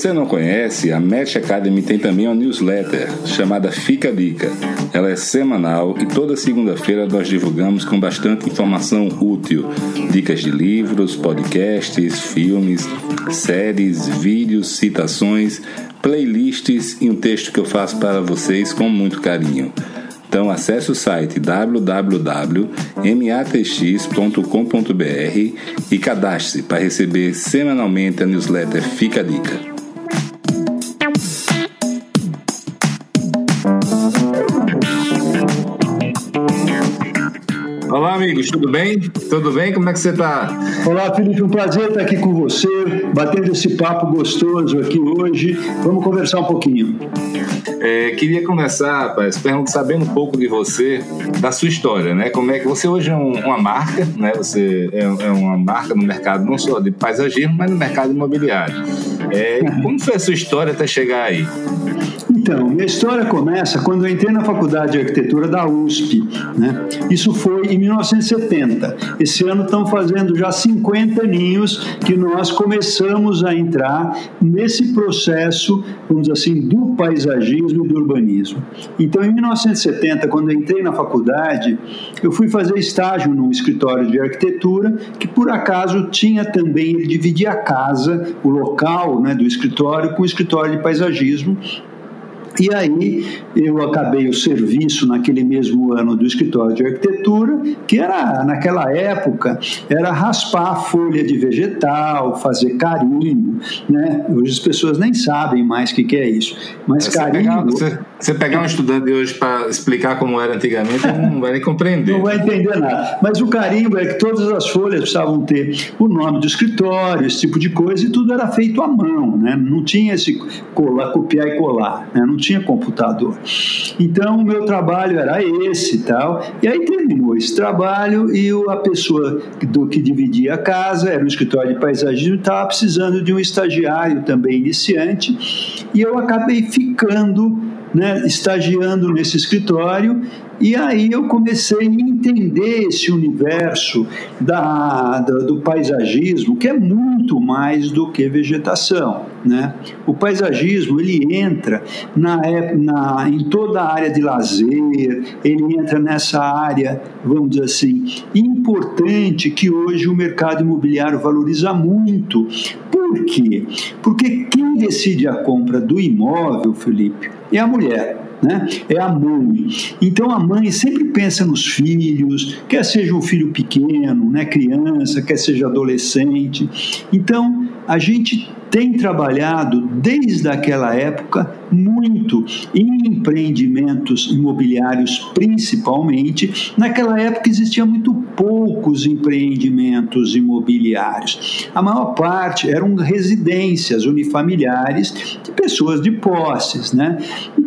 Você não conhece, a Match Academy tem também uma newsletter chamada Fica Dica. Ela é semanal e toda segunda-feira nós divulgamos com bastante informação útil. Dicas de livros, podcasts, filmes, séries, vídeos, citações, playlists e um texto que eu faço para vocês com muito carinho. Então acesse o site www.matx.com.br e cadastre-se para receber semanalmente a newsletter Fica a Dica. Amigos, tudo bem? Tudo bem? Como é que você está? Olá, Felipe, um prazer estar aqui com você, batendo esse papo gostoso aqui hoje. Vamos conversar um pouquinho. É, queria começar, rapaz, sabendo um pouco de você, da sua história, né? Como é que você hoje é um, uma marca, né? Você é, é, uma marca no mercado não só de paisagismo, mas no mercado imobiliário. É, como foi a sua história até chegar aí? Então, minha história começa quando eu entrei na Faculdade de Arquitetura da USP. Né? Isso foi em 1970. Esse ano estão fazendo já 50 aninhos que nós começamos a entrar nesse processo, vamos dizer assim, do paisagismo e do urbanismo. Então, em 1970, quando eu entrei na faculdade, eu fui fazer estágio num escritório de arquitetura que, por acaso, tinha também, ele dividia a casa, o local né, do escritório, com o escritório de paisagismo e aí eu acabei o serviço naquele mesmo ano do escritório de arquitetura, que era naquela época era raspar a folha de vegetal, fazer carimbo, né? Hoje as pessoas nem sabem mais o que, que é isso. Mas carimbo. Pegar, você, pegar um estudante hoje para explicar como era antigamente, não vai nem compreender. Não vai entender nada. Mas o carimbo é que todas as folhas precisavam ter o nome do escritório, esse tipo de coisa, e tudo era feito à mão, né? Não tinha esse colar, copiar e colar, né? Não tinha computador. Então, o meu trabalho era esse e tal. E aí terminou esse trabalho e a pessoa do que dividia a casa, era um escritório de paisagismo, estava precisando de um estagiário também iniciante. E eu acabei ficando né, estagiando nesse escritório e aí eu comecei a entender esse universo da, da, do paisagismo, que é muito mais do que vegetação. Né? O paisagismo ele entra na, na, em toda a área de lazer, ele entra nessa área, vamos dizer assim, importante que hoje o mercado imobiliário valoriza muito. Por quê? Porque quem decide a compra do imóvel, Felipe, é a mulher né? é a mãe. Então a mãe sempre pensa nos filhos, quer seja um filho pequeno, né, criança, quer seja adolescente. Então a gente tem trabalhado desde aquela época muito em empreendimentos imobiliários, principalmente. Naquela época existia muito poucos empreendimentos imobiliários. A maior parte eram residências unifamiliares de pessoas de posses, né?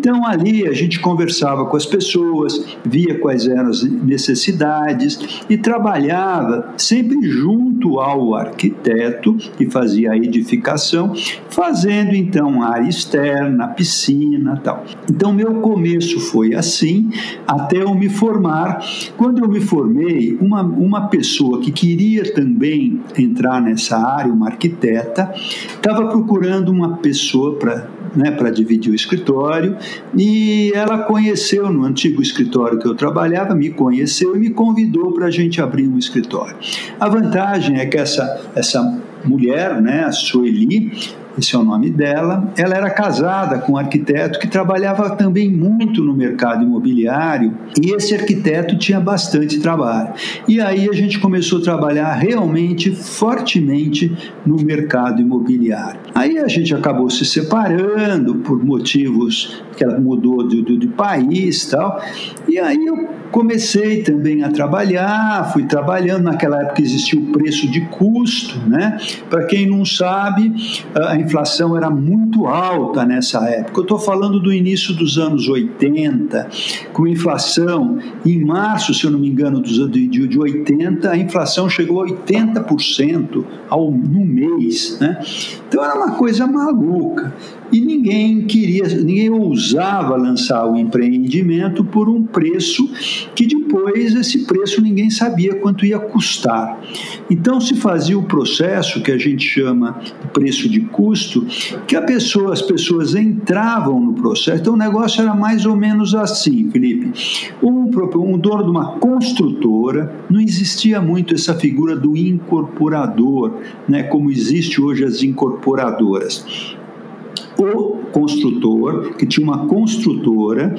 Então ali a gente conversava com as pessoas, via quais eram as necessidades e trabalhava sempre junto ao arquiteto que fazia a edificação, fazendo então área externa, piscina, tal. Então meu começo foi assim até eu me formar. Quando eu me formei, uma uma pessoa que queria também entrar nessa área, uma arquiteta, estava procurando uma pessoa para né, para dividir o escritório, e ela conheceu no antigo escritório que eu trabalhava, me conheceu e me convidou para a gente abrir um escritório. A vantagem é que essa, essa mulher, né, a Sueli, esse é o nome dela. Ela era casada com um arquiteto que trabalhava também muito no mercado imobiliário e esse arquiteto tinha bastante trabalho. E aí a gente começou a trabalhar realmente fortemente no mercado imobiliário. Aí a gente acabou se separando por motivos que ela mudou de, de, de país tal. E aí eu comecei também a trabalhar, fui trabalhando. Naquela época existia o preço de custo, né? Para quem não sabe, a inflação era muito alta nessa época. Eu estou falando do início dos anos 80, com inflação em março, se eu não me engano, de, de 80, a inflação chegou a 80% ao, no mês, né? Então era uma coisa maluca e ninguém queria, ninguém ousava lançar o empreendimento por um preço que depois esse preço ninguém sabia quanto ia custar. Então se fazia o processo que a gente chama preço de custo, que a pessoa, as pessoas entravam no processo. Então o negócio era mais ou menos assim, Felipe. Um, um dono de uma construtora, não existia muito essa figura do incorporador, né, como existe hoje as incorporadoras o construtor, que tinha uma construtora,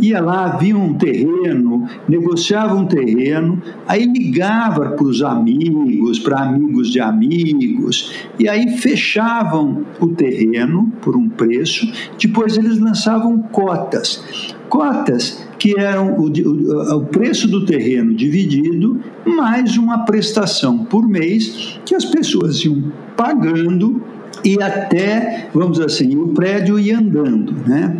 ia lá, via um terreno, negociava um terreno, aí ligava para os amigos, para amigos de amigos, e aí fechavam o terreno por um preço, depois eles lançavam cotas. Cotas que eram o, o, o, preço do terreno dividido mais uma prestação por mês que as pessoas iam pagando e até, vamos dizer assim, o prédio ia andando, né?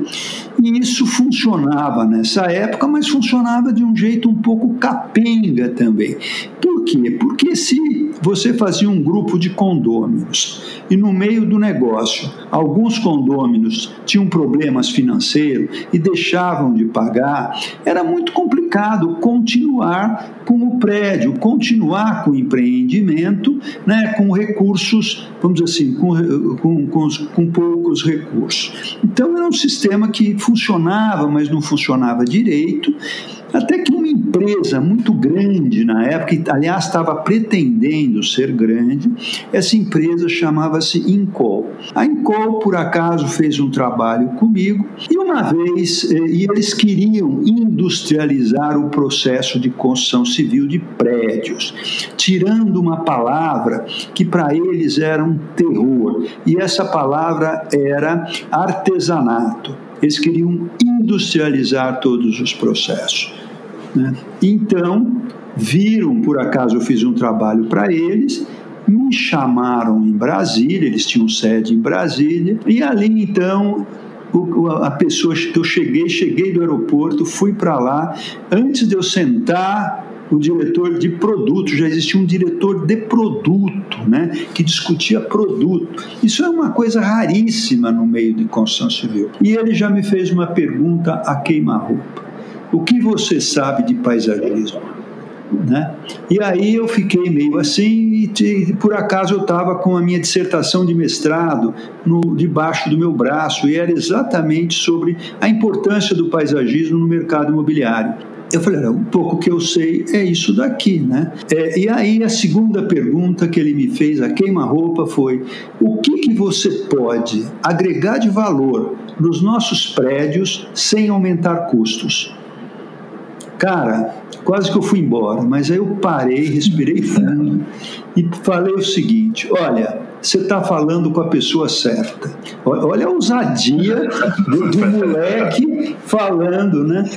E isso funcionava nessa época, mas funcionava de um jeito um pouco capenga também. Por quê? Porque se você fazia um grupo de condôminos e no meio do negócio alguns condôminos tinham problemas financeiros e deixavam de pagar, era muito complicado continuar com o prédio, continuar com o empreendimento, né, com recursos, vamos dizer assim, com, com, com, com poucos recursos. Então era um sistema que funcionava, mas não funcionava direito até que uma empresa muito grande na época, aliás estava pretendendo ser grande, essa empresa chamava-se Incol. A Incol, por acaso, fez um trabalho comigo e uma vez, eh, e eles queriam industrializar o processo de construção civil de prédios, tirando uma palavra que para eles era um terror, e essa palavra era artesanato. Eles queriam industrializar todos os processos. Né? Então, viram, por acaso eu fiz um trabalho para eles, me chamaram em Brasília, eles tinham sede em Brasília, e ali então a pessoa que eu cheguei, cheguei do aeroporto, fui para lá, antes de eu sentar, o diretor de produto, já existia um diretor de produto, né, que discutia produto. Isso é uma coisa raríssima no meio de construção civil. E ele já me fez uma pergunta a queima-roupa. O que você sabe de paisagismo? Né? E aí eu fiquei meio assim e, por acaso eu estava com a minha dissertação de mestrado no, debaixo do meu braço e era exatamente sobre a importância do paisagismo no mercado imobiliário. Eu falei, um pouco que eu sei é isso daqui, né? É, e aí a segunda pergunta que ele me fez, a queima-roupa, foi: o que, que você pode agregar de valor nos nossos prédios sem aumentar custos? Cara, quase que eu fui embora, mas aí eu parei, respirei fundo e falei o seguinte: olha, você está falando com a pessoa certa. Olha a ousadia do, do moleque falando, né?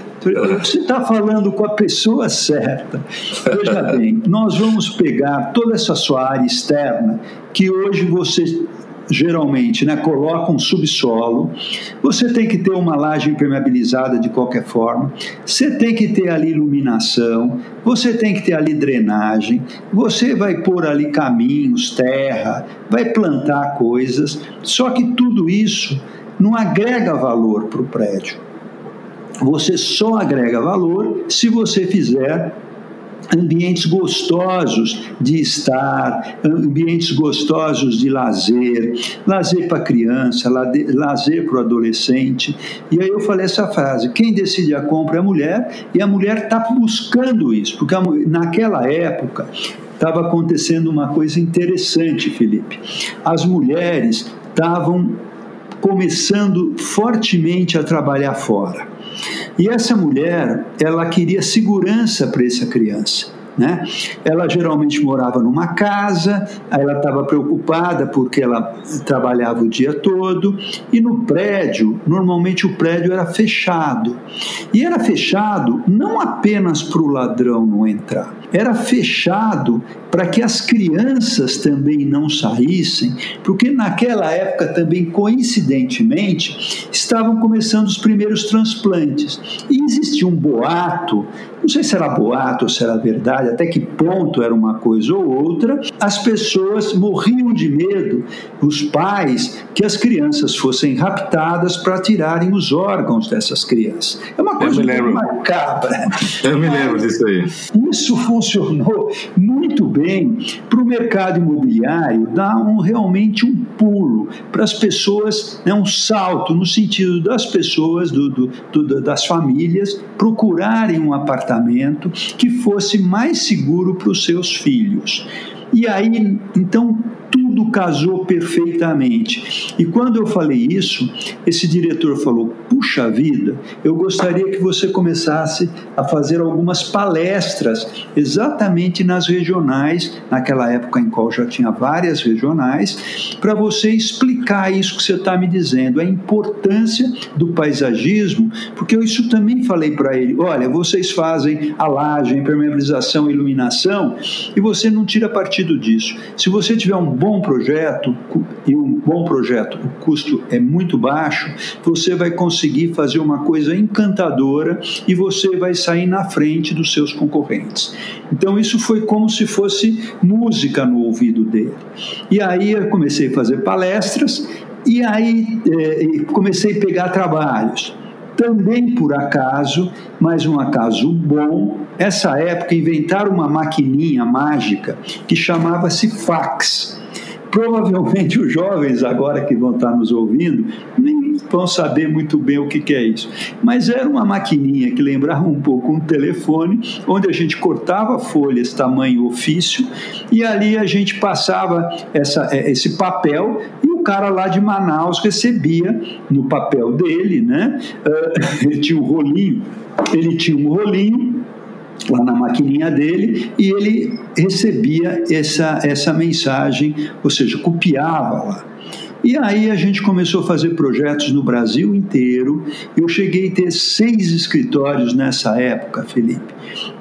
Você está falando com a pessoa certa. Veja bem, nós vamos pegar toda essa sua área externa que hoje você geralmente, né, coloca um subsolo, você tem que ter uma laje impermeabilizada de qualquer forma, você tem que ter ali iluminação, você tem que ter ali drenagem, você vai pôr ali caminhos, terra, vai plantar coisas, só que tudo isso não agrega valor para o prédio. Você só agrega valor se você fizer ambientes gostosos de estar, ambientes gostosos de lazer, lazer para criança, lazer para o adolescente. E aí eu falei essa frase: quem decide a compra é a mulher, e a mulher está buscando isso, porque naquela época estava acontecendo uma coisa interessante, Felipe. As mulheres estavam começando fortemente a trabalhar fora. E essa mulher, ela queria segurança para essa criança. Né? Ela geralmente morava numa casa, aí ela estava preocupada porque ela trabalhava o dia todo, e no prédio, normalmente o prédio era fechado. E era fechado não apenas para o ladrão não entrar, era fechado para que as crianças também não saíssem, porque naquela época também, coincidentemente, estavam começando os primeiros transplantes. E existia um boato, não sei se era boato ou se era verdade, até que ponto era uma coisa ou outra, as pessoas morriam de medo, os pais, que as crianças fossem raptadas para tirarem os órgãos dessas crianças. É uma coisa muito macabra. Eu me lembro disso aí. Isso funcionou muito bem para o mercado imobiliário dar um, realmente um pulo para as pessoas, né, um salto no sentido das pessoas, do, do, do, das famílias, procurarem um apartamento que fosse mais seguro para os seus filhos. E aí, então, tudo casou perfeitamente. E quando eu falei isso, esse diretor falou: Puxa vida, eu gostaria que você começasse a fazer algumas palestras exatamente nas regionais, naquela época em qual já tinha várias regionais, para você explicar isso que você está me dizendo, a importância do paisagismo, porque eu isso também falei para ele: olha, vocês fazem a laje, impermeabilização, iluminação, e você não tira partido disso. Se você tiver um bom projeto e um bom projeto, o custo é muito baixo, você vai conseguir fazer uma coisa encantadora e você vai sair na frente dos seus concorrentes. Então isso foi como se fosse música no ouvido dele. E aí eu comecei a fazer palestras e aí é, comecei a pegar trabalhos. Também por acaso, mas um acaso bom, essa época inventaram uma maquininha mágica que chamava-se fax provavelmente os jovens agora que vão estar nos ouvindo nem vão saber muito bem o que, é isso. Mas era uma maquininha que lembrava um pouco um telefone, onde a gente cortava folhas tamanho ofício e ali a gente passava essa, é, esse papel e o cara lá de Manaus recebia no papel dele, né? Ele tinha um rolinho, ele tinha um rolinho lá na maquininha dele e ele recebia essa, essa mensagem, ou seja, copiava lá. E aí a gente começou a fazer projetos no Brasil inteiro. Eu cheguei a ter seis escritórios nessa época, Felipe,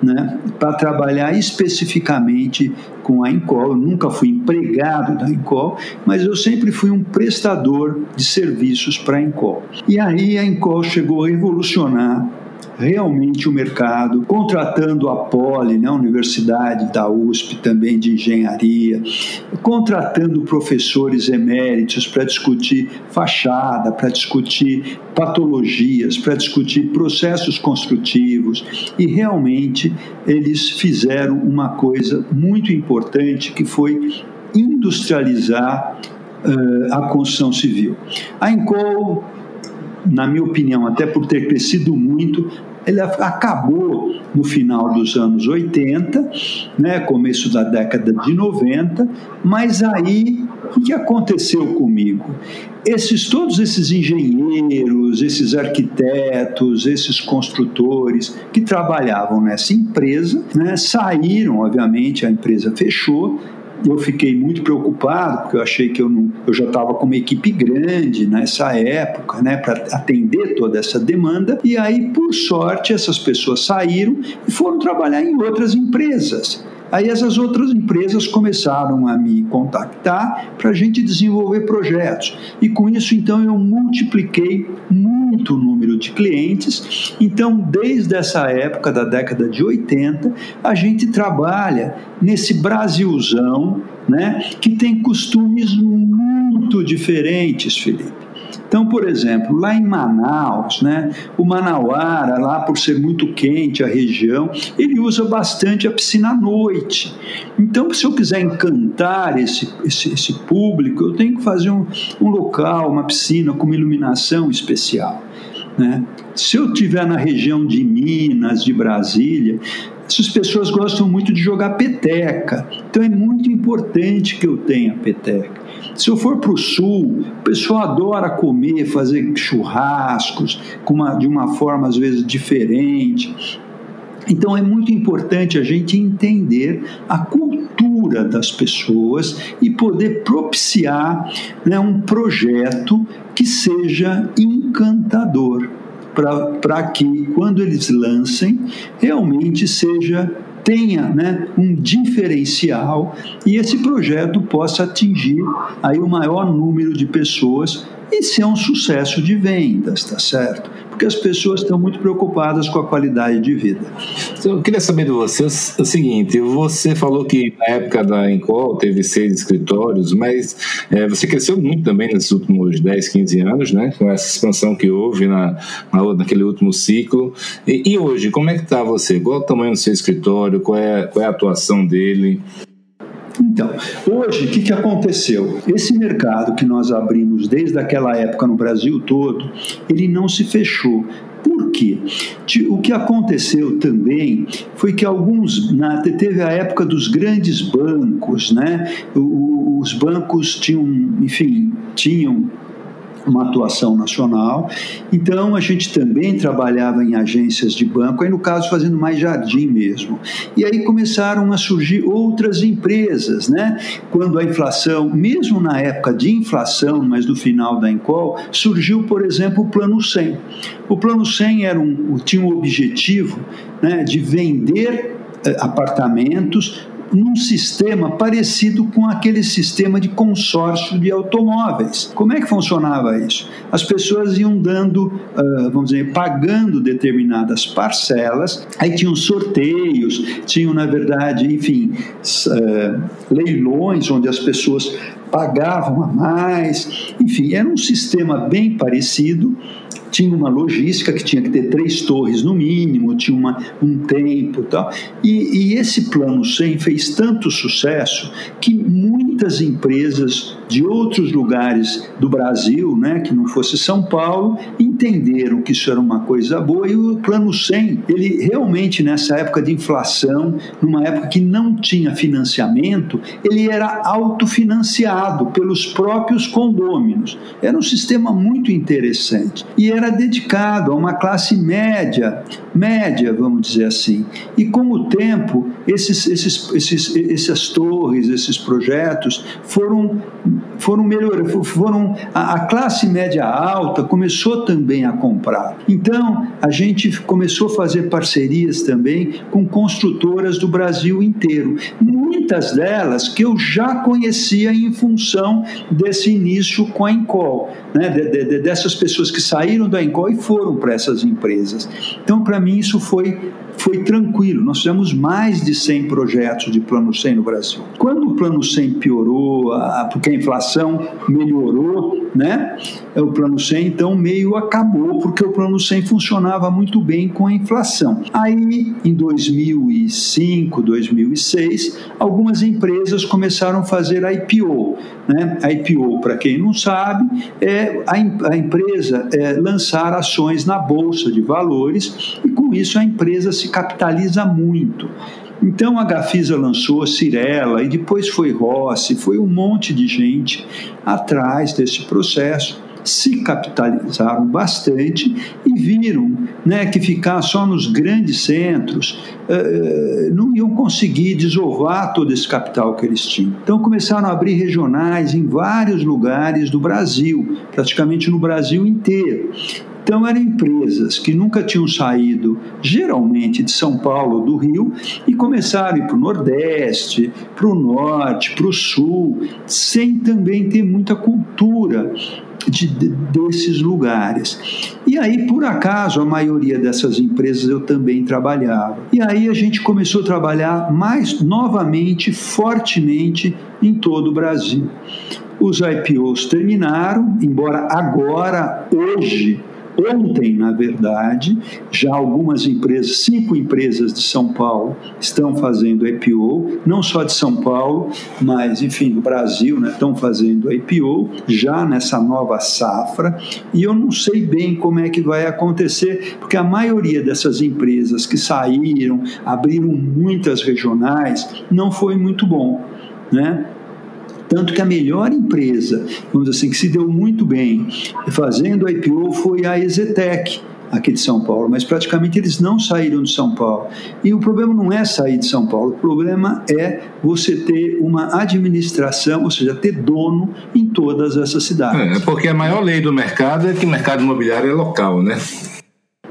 né, para trabalhar especificamente com a Encol. Eu nunca fui empregado da Encol, mas eu sempre fui um prestador de serviços para a Encol. E aí a Encol chegou a revolucionar realmente o mercado, contratando a Poli, né, a Universidade da USP também de engenharia, contratando professores eméritos para discutir fachada, para discutir patologias, para discutir processos construtivos e realmente eles fizeram uma coisa muito importante que foi industrializar a construção civil. A Encol na minha opinião, até por ter crescido muito, ele acabou no final dos anos 80, né, começo da década de 90, mas aí o que aconteceu comigo? Esses todos esses engenheiros, esses arquitetos, esses construtores que trabalhavam nessa empresa, né, saíram, obviamente, a empresa fechou, eu fiquei muito preocupado, porque eu achei que eu, não, eu já estava com uma equipe grande nessa época, né, para atender toda essa demanda. E aí, por sorte, essas pessoas saíram e foram trabalhar em outras empresas. Aí essas outras empresas começaram a me contactar para a gente desenvolver projetos. E com isso, então, eu multipliquei muito o número de clientes. Então, desde essa época da década de 80, a gente trabalha nesse Brasilzão, né, que tem costumes muito diferentes, Felipe. Então, por exemplo, lá em Manaus, né, o Manauara, lá por ser muito quente a região, ele usa bastante a piscina à noite. Então, se eu quiser encantar esse, esse, esse público, eu tenho que fazer um, um local, uma piscina com uma iluminação especial. Né? Se eu estiver na região de Minas, de Brasília, essas pessoas gostam muito de jogar peteca. Então é muito importante que eu tenha peteca. Se eu for para o sul, o pessoal adora comer, fazer churrascos uma, de uma forma às vezes diferente. Então é muito importante a gente entender a cultura das pessoas e poder propiciar né, um projeto que seja encantador para que quando eles lancem realmente seja tenha né, um diferencial e esse projeto possa atingir aí o maior número de pessoas e ser um sucesso de vendas, tá certo? Porque as pessoas estão muito preocupadas com a qualidade de vida. Eu queria saber de você o seguinte: você falou que na época da Encol teve seis escritórios, mas é, você cresceu muito também nesses últimos 10, 15 anos, né? Com essa expansão que houve na, na naquele último ciclo. E, e hoje, como é que está você? Qual é o tamanho do seu escritório? Qual é, qual é a atuação dele? Então, hoje, o que, que aconteceu? Esse mercado que nós abrimos desde aquela época no Brasil todo, ele não se fechou. Por quê? O que aconteceu também foi que alguns. Na, teve a época dos grandes bancos, né? Os bancos tinham, enfim, tinham uma atuação nacional. Então, a gente também trabalhava em agências de banco, aí no caso fazendo mais jardim mesmo. E aí começaram a surgir outras empresas, né? Quando a inflação, mesmo na época de inflação, mas do final da Encol, surgiu, por exemplo, o Plano 100. O Plano 100 era um, tinha o um objetivo né, de vender eh, apartamentos num sistema parecido com aquele sistema de consórcio de automóveis. Como é que funcionava isso? As pessoas iam dando, uh, vamos dizer, pagando determinadas parcelas, aí tinham sorteios, tinham, na verdade, enfim, uh, leilões onde as pessoas pagavam a mais, enfim, era um sistema bem parecido tinha uma logística que tinha que ter três torres no mínimo, tinha uma, um tempo e tal. E, esse plano 100 fez tanto sucesso que muitas empresas de outros lugares do Brasil, né, que não fosse São Paulo, entenderam que isso era uma coisa boa e o plano 100, ele realmente nessa época de inflação, numa época que não tinha financiamento, ele era autofinanciado pelos próprios condôminos. Era um sistema muito interessante e era dedicado a uma classe média, média, vamos dizer assim. E com o tempo, esses, esses, esses, essas torres, esses projetos foram foram melhorando, foram a, a classe média alta começou também a comprar. Então a gente começou a fazer parcerias também com construtoras do Brasil inteiro. Muitas delas que eu já conhecia em função desse início com a Encol, né? De, de, dessas pessoas que saíram da Encol e foram para essas empresas. Então para mim isso foi foi tranquilo. Nós fizemos mais de 100 projetos de Plano 100 no Brasil. Quando o Plano 100 piorou, porque a inflação melhorou, né? O Plano 100 então meio acabou, porque o Plano 100 funcionava muito bem com a inflação. Aí, em 2005, 2006, algumas empresas começaram a fazer IPO. Né? A IPO, para quem não sabe, é a, a empresa é lançar ações na bolsa de valores e com isso a empresa se capitaliza muito. Então a Gafisa lançou Cirela e depois foi Rossi, foi um monte de gente atrás desse processo se capitalizaram bastante e viram né, que ficar só nos grandes centros uh, não iam conseguir desovar todo esse capital que eles tinham. Então começaram a abrir regionais em vários lugares do Brasil, praticamente no Brasil inteiro. Então, eram empresas que nunca tinham saído, geralmente, de São Paulo, do Rio, e começaram a ir para o Nordeste, para o Norte, para o Sul, sem também ter muita cultura de, desses lugares. E aí, por acaso, a maioria dessas empresas eu também trabalhava. E aí a gente começou a trabalhar mais novamente, fortemente, em todo o Brasil. Os IPOs terminaram, embora agora, hoje, Ontem, na verdade, já algumas empresas, cinco empresas de São Paulo, estão fazendo IPO, não só de São Paulo, mas, enfim, do Brasil, né, estão fazendo IPO já nessa nova safra. E eu não sei bem como é que vai acontecer, porque a maioria dessas empresas que saíram, abriram muitas regionais, não foi muito bom. Né? Tanto que a melhor empresa, vamos dizer assim, que se deu muito bem fazendo a IPO foi a Exetec, aqui de São Paulo, mas praticamente eles não saíram de São Paulo. E o problema não é sair de São Paulo, o problema é você ter uma administração, ou seja, ter dono em todas essas cidades. É, porque a maior lei do mercado é que o mercado imobiliário é local, né?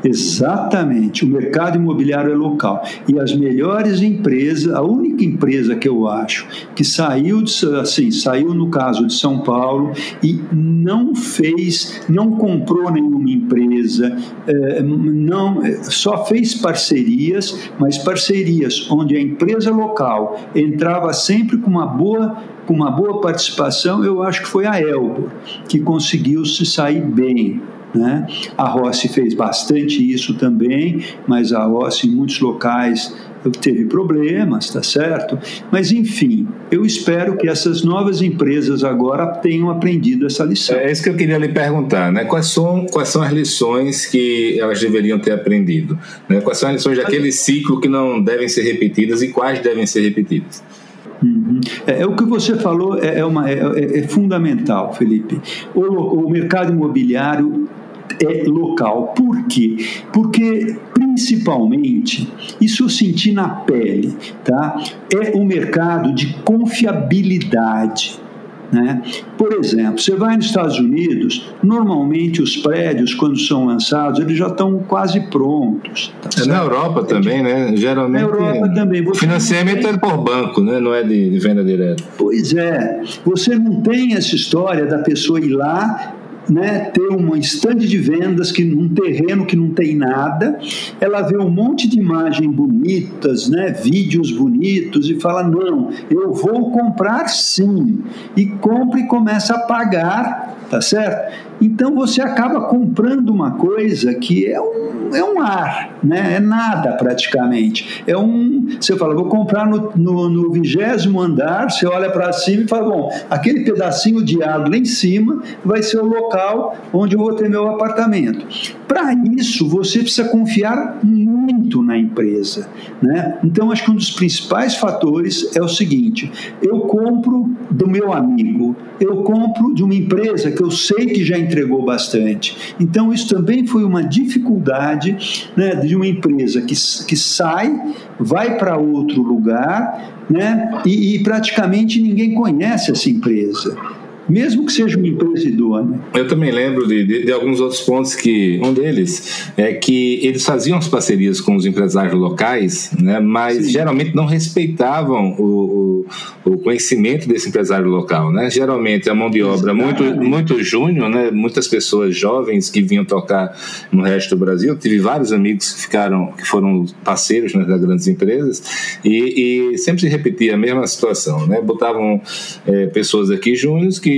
Exatamente, o mercado imobiliário é local. E as melhores empresas, a única empresa que eu acho que saiu, de, assim, saiu no caso de São Paulo e não fez, não comprou nenhuma empresa, é, não, só fez parcerias, mas parcerias onde a empresa local entrava sempre com uma boa com uma boa participação, eu acho que foi a Elbor, que conseguiu se sair bem. Né? A Rossi fez bastante isso também, mas a Rossi em muitos locais teve problemas, tá certo? Mas enfim, eu espero que essas novas empresas agora tenham aprendido essa lição. É isso que eu queria lhe perguntar, né? Quais são, quais são as lições que elas deveriam ter aprendido? Né? Quais são as lições daquele ciclo que não devem ser repetidas e quais devem ser repetidas? Uhum. É, é, o que você falou é, é uma, é, é, é fundamental, Felipe. O, o mercado imobiliário é local. Por quê? Porque, principalmente, isso eu senti na pele, tá? É um mercado de confiabilidade. Né? Por exemplo, você vai nos Estados Unidos, normalmente os prédios, quando são lançados, eles já estão quase prontos. Tá é, na Europa também, né? Geralmente. Na Europa também. O financiamento tem... é por banco, né? não é de, de venda direta. Pois é. Você não tem essa história da pessoa ir lá né, ter uma estande de vendas que num terreno que não tem nada, ela vê um monte de imagens bonitas, né, vídeos bonitos e fala não, eu vou comprar sim e compra e começa a pagar, tá certo? Então você acaba comprando uma coisa que é um, é um ar, né? é nada praticamente. É um, você fala, vou comprar no vigésimo andar, você olha para cima e fala, bom, aquele pedacinho de ar lá em cima vai ser o local onde eu vou ter meu apartamento. Para isso, você precisa confiar muito na empresa. Né? Então, acho que um dos principais fatores é o seguinte: eu compro do meu amigo, eu compro de uma empresa que eu sei que já entregou bastante. Então, isso também foi uma dificuldade né, de uma empresa que, que sai, vai para outro lugar né, e, e praticamente ninguém conhece essa empresa mesmo que seja uma empresa idônea. Eu também lembro de, de, de, alguns outros pontos que um deles é que eles faziam as parcerias com os empresários locais, né, mas Sim. geralmente não respeitavam o, o, o, conhecimento desse empresário local, né? Geralmente a mão de obra muito muito júnior, né? Muitas pessoas jovens que vinham tocar no resto do Brasil. Tive vários amigos que ficaram que foram parceiros né, das grandes empresas e, e, sempre se repetia a mesma situação, né? Botavam é, pessoas aqui júniores que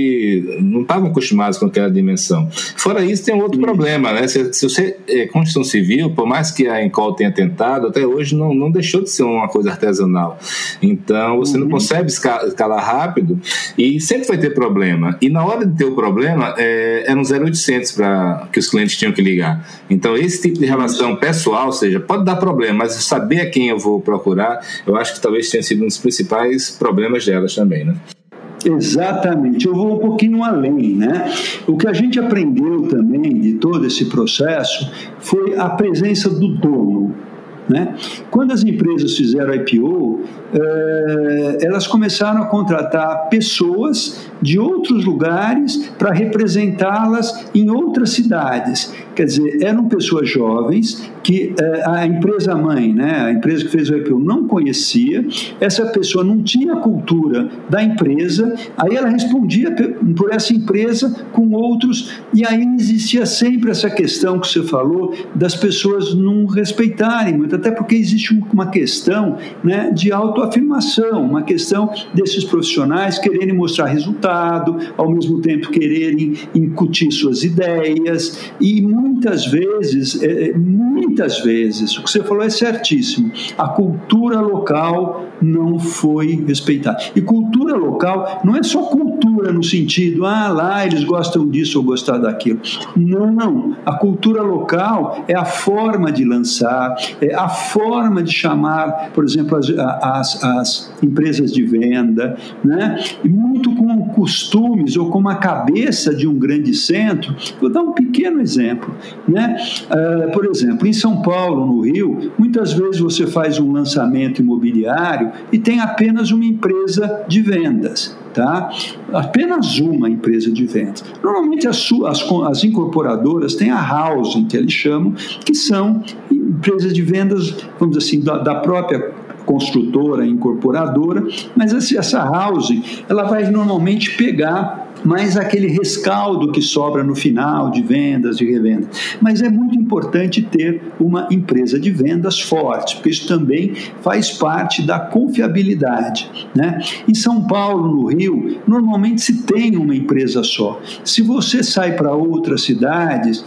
não estavam acostumados com aquela dimensão. Fora isso, tem outro problema, né? Se, se você é construção civil, por mais que a Encol tenha tentado, até hoje não, não deixou de ser uma coisa artesanal. Então, você uhum. não consegue escalar rápido e sempre vai ter problema. E na hora de ter o problema, é, era um 0800 para que os clientes tinham que ligar. Então, esse tipo de relação pessoal, ou seja, pode dar problema, mas saber a quem eu vou procurar, eu acho que talvez tenha sido um dos principais problemas delas também, né? Exatamente, eu vou um pouquinho além, né? O que a gente aprendeu também de todo esse processo foi a presença do dono. Né? Quando as empresas fizeram IPO, eh, elas começaram a contratar pessoas de outros lugares para representá-las em outras cidades. Quer dizer, eram pessoas jovens que eh, a empresa mãe, né, a empresa que fez o IPO, não conhecia, essa pessoa não tinha cultura da empresa, aí ela respondia por essa empresa com outros, e aí existia sempre essa questão que você falou das pessoas não respeitarem muitas até porque existe uma questão né, de autoafirmação, uma questão desses profissionais quererem mostrar resultado, ao mesmo tempo quererem incutir suas ideias, e muitas vezes, é, é, muitas vezes, o que você falou é certíssimo, a cultura local não foi respeitada. E cultura local não é só cultura no sentido, ah, lá eles gostam disso ou gostar daquilo. Não, a cultura local é a forma de lançar, é a forma de chamar, por exemplo, as, as, as empresas de venda, né? E muito com costumes ou com uma cabeça de um grande centro. Vou dar um pequeno exemplo, né? Uh, por exemplo, em São Paulo, no Rio, muitas vezes você faz um lançamento imobiliário e tem apenas uma empresa de vendas tá? Apenas uma empresa de vendas. Normalmente as, as, as incorporadoras têm a housing, que eles chamam, que são empresas de vendas, vamos dizer assim, da, da própria construtora, incorporadora, mas essa housing, ela vai normalmente pegar mais aquele rescaldo que sobra no final de vendas, de revenda. Mas é muito importante ter uma empresa de vendas forte, porque isso também faz parte da confiabilidade. Né? Em São Paulo, no Rio, normalmente se tem uma empresa só. Se você sai para outras cidades,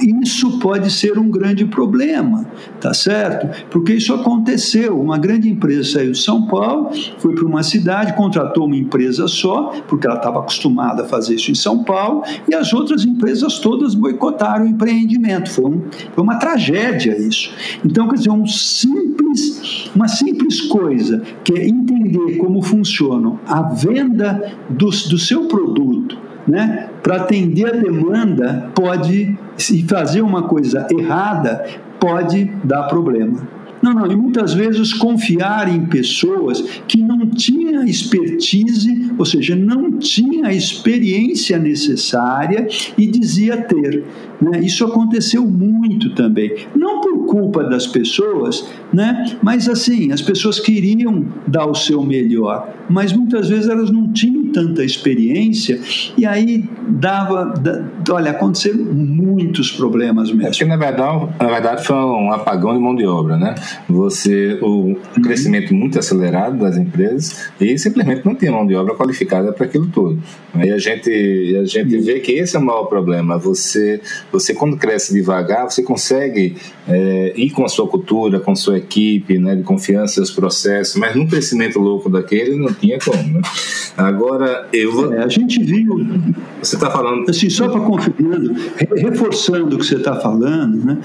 isso pode ser um grande problema, tá certo? Porque isso aconteceu. Uma grande empresa saiu de São Paulo, foi para uma cidade, contratou uma empresa só, porque ela estava acostumada a fazer isso em São Paulo, e as outras empresas todas boicotaram o empreendimento. Foi, um, foi uma tragédia isso. Então, quer dizer, um simples, uma simples coisa, que é entender como funciona a venda do, do seu produto, né, para atender a demanda, pode, se fazer uma coisa errada, pode dar problema. Não, não, e muitas vezes confiar em pessoas que não tinham expertise, ou seja, não tinha a experiência necessária e dizia ter. Né? Isso aconteceu muito também. Não por culpa das pessoas, né? mas assim, as pessoas queriam dar o seu melhor, mas muitas vezes elas não tinham tanta experiência e aí dava, da, olha, aconteceram muitos problemas mesmo. É que na verdade, na verdade foi um apagão de mão de obra, né? Você, o crescimento muito acelerado das empresas e simplesmente não tinha mão de obra qualificada para aquilo tudo. E a gente, a gente vê que esse é o maior problema. Você você, quando cresce devagar, você consegue é, ir com a sua cultura, com a sua equipe, né, de confiança, seus processos, mas num crescimento louco daquele não tinha como. Né? Agora, eu vou. É, a gente viu. Você está falando. Assim, só para confirmando, reforçando o que você está falando, né,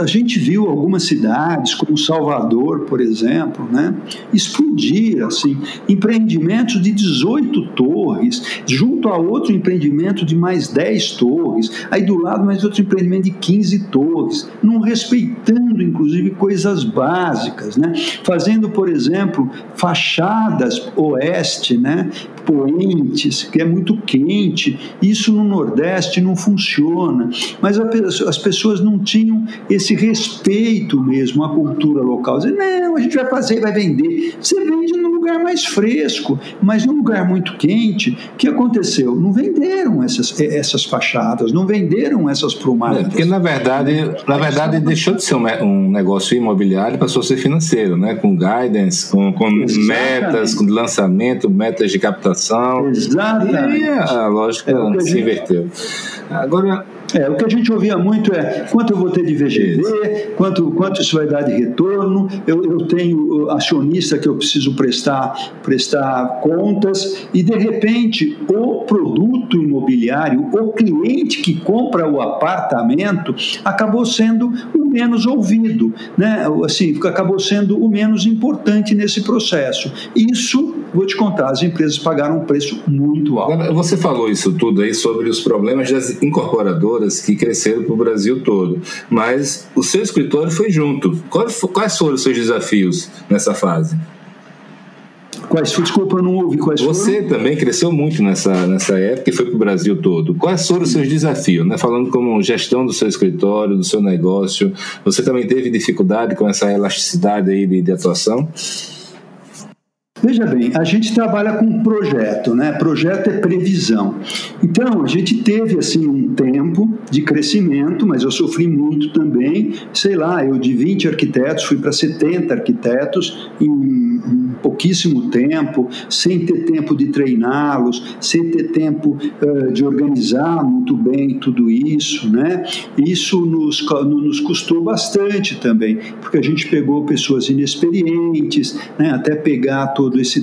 a gente viu algumas cidades, como Salvador, por exemplo, né, explodir assim, empreendimentos de 18 torres, junto a outro empreendimento de mais 10 torres, aí do lado mais outro empreendimento de 15 torres, não respeitando inclusive coisas básicas, né? Fazendo, por exemplo, fachadas oeste, né? Poentes, que é muito quente. Isso no Nordeste não funciona. Mas as pessoas não tinham esse respeito mesmo à cultura local. Dizer, não, a gente vai fazer, vai vender. Você vende num lugar mais fresco, mas num lugar muito quente. O que aconteceu? Não venderam essas, essas fachadas, não venderam essas prumadas. É, porque na verdade, na verdade deixou de ser um, um negócio imobiliário e passou a ser financeiro, né? Com guidance, com, com metas, com lançamento, metas de captação. Exatamente. E a lógica é, se inverteu. Agora, é, o que a gente ouvia muito é quanto eu vou ter de VGV, quanto, quanto isso vai dar de retorno, eu, eu tenho acionista que eu preciso prestar, prestar contas, e de repente o produto imobiliário, o cliente que compra o apartamento, acabou sendo o menos ouvido, né? assim, acabou sendo o menos importante nesse processo. Isso, vou te contar, as empresas pagaram um preço muito alto. Você falou isso tudo aí sobre os problemas das incorporadoras que cresceram para o Brasil todo. Mas o seu escritório foi junto. Quais foram os seus desafios nessa fase? Quais, desculpa, eu não ouvi quais Você foram? também cresceu muito nessa, nessa época e foi para o Brasil todo. Quais foram os seus desafios? Né? Falando como gestão do seu escritório, do seu negócio, você também teve dificuldade com essa elasticidade aí de, de atuação? Veja bem, a gente trabalha com projeto, né? Projeto é previsão. Então, a gente teve assim um tempo de crescimento, mas eu sofri muito também. Sei lá, eu de 20 arquitetos fui para 70 arquitetos em pouquíssimo tempo, sem ter tempo de treiná-los, sem ter tempo uh, de organizar muito bem tudo isso, né? Isso nos, nos custou bastante também, porque a gente pegou pessoas inexperientes, né? Até pegar todo esse,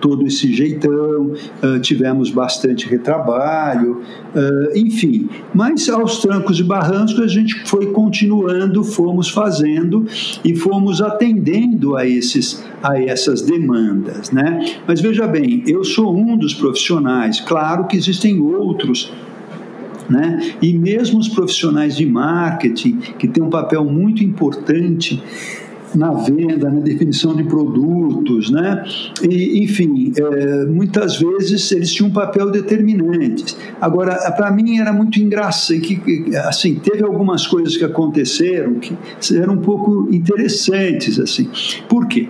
todo esse jeitão, uh, tivemos bastante retrabalho, uh, enfim. Mas aos trancos e barrancos a gente foi continuando, fomos fazendo e fomos atendendo a, esses, a essas demandas. Né? Mas veja bem, eu sou um dos profissionais, claro que existem outros né? E mesmo os profissionais de marketing, que têm um papel muito importante na venda, na definição de produtos, né? E, enfim, é, muitas vezes eles tinham um papel determinante. Agora, para mim era muito engraçado que, assim, teve algumas coisas que aconteceram que eram um pouco interessantes, assim. Por quê?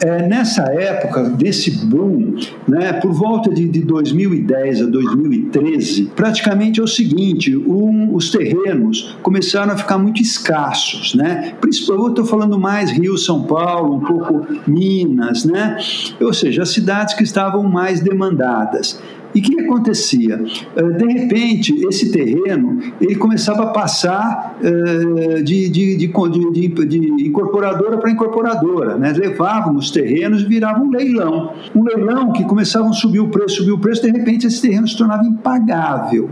É, nessa época desse boom, né, por volta de, de 2010 a 2013, praticamente é o seguinte: um, os terrenos começaram a ficar muito escassos, né? Principalmente, eu estou falando mais Rio, São Paulo, um pouco Minas, né? Ou seja, as cidades que estavam mais demandadas. E o que acontecia? Eh, de repente, esse terreno ele começava a passar eh, de, de, de, de incorporadora para incorporadora. Né? Levavam os terrenos e viravam um leilão. Um leilão que começava a subir o preço, subir o preço, de repente esse terreno se tornava impagável.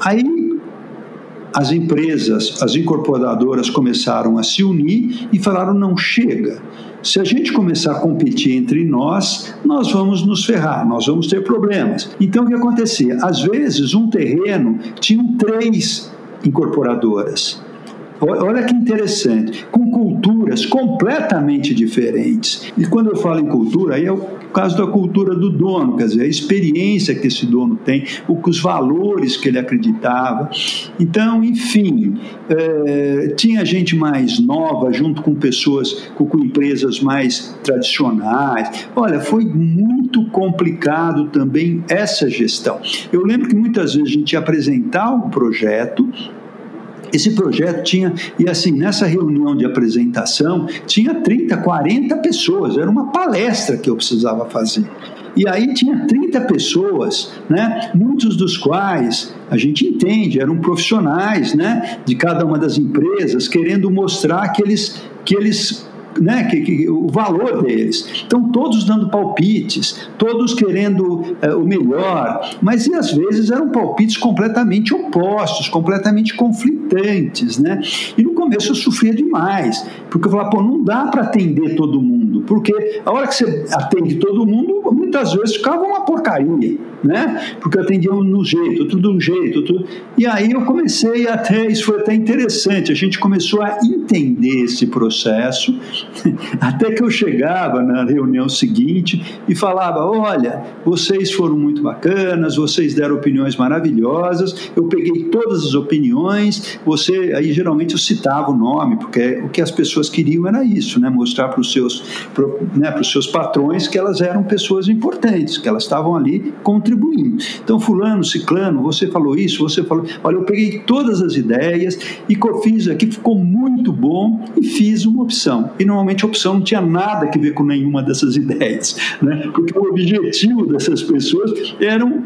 Aí as empresas, as incorporadoras começaram a se unir e falaram: não chega se a gente começar a competir entre nós, nós vamos nos ferrar, nós vamos ter problemas. Então, o que acontecia? Às vezes, um terreno tinha três incorporadoras. Olha que interessante, com culturas completamente diferentes. E quando eu falo em cultura, aí o caso da cultura do dono, quer dizer, a experiência que esse dono tem, os valores que ele acreditava. Então, enfim, é, tinha gente mais nova junto com pessoas, com, com empresas mais tradicionais. Olha, foi muito complicado também essa gestão. Eu lembro que muitas vezes a gente ia apresentar um projeto esse projeto tinha, e assim, nessa reunião de apresentação, tinha 30, 40 pessoas, era uma palestra que eu precisava fazer. E aí tinha 30 pessoas, né, muitos dos quais a gente entende, eram profissionais né, de cada uma das empresas, querendo mostrar que eles, que eles né, que, que, o valor deles. Então, todos dando palpites, todos querendo uh, o melhor, mas e às vezes eram palpites completamente opostos, completamente conflitantes. Né? E no começo eu sofria demais, porque eu falava, pô, não dá para atender todo mundo, porque a hora que você atende todo mundo, muitas vezes ficava uma porcaria, né? porque atendiam no jeito, de um jeito. Outro... E aí eu comecei até, isso foi até interessante, a gente começou a entender esse processo Até que eu chegava na reunião seguinte e falava: Olha, vocês foram muito bacanas, vocês deram opiniões maravilhosas, eu peguei todas as opiniões, você. Aí geralmente eu citava o nome, porque o que as pessoas queriam era isso, né? mostrar para os seus, né, seus patrões que elas eram pessoas importantes, que elas estavam ali contribuindo. Então, Fulano, Ciclano, você falou isso, você falou. Olha, eu peguei todas as ideias e fiz aqui, ficou muito bom e fiz uma opção. E normalmente a opção não tinha nada a ver com nenhuma dessas ideias, né? porque o objetivo dessas pessoas eram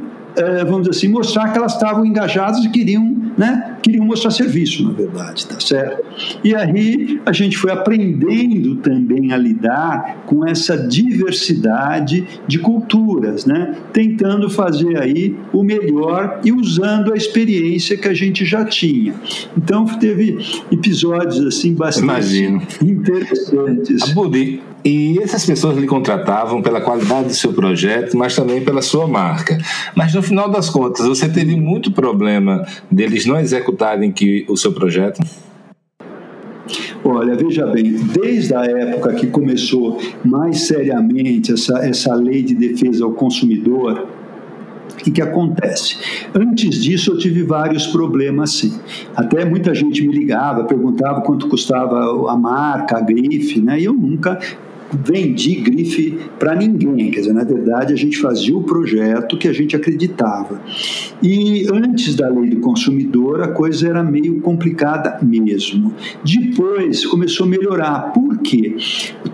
vamos dizer assim, mostrar que elas estavam engajadas e queriam, né, queriam mostrar serviço, na verdade, tá certo? E aí a gente foi aprendendo também a lidar com essa diversidade de culturas, né, tentando fazer aí o melhor e usando a experiência que a gente já tinha. Então teve episódios assim bastante Imagino. interessantes. Abudi, e essas pessoas lhe contratavam pela qualidade do seu projeto, mas também pela sua marca. Mas no final das contas, você teve muito problema deles não executarem que, o seu projeto? Olha, veja bem, desde a época que começou mais seriamente essa, essa lei de defesa ao consumidor, o que, que acontece? Antes disso, eu tive vários problemas, sim. Até muita gente me ligava, perguntava quanto custava a marca, a grife, né? E eu nunca vendi grife para ninguém, quer dizer, na verdade a gente fazia o projeto que a gente acreditava. E antes da lei do consumidor a coisa era meio complicada mesmo. Depois começou a melhorar, por quê?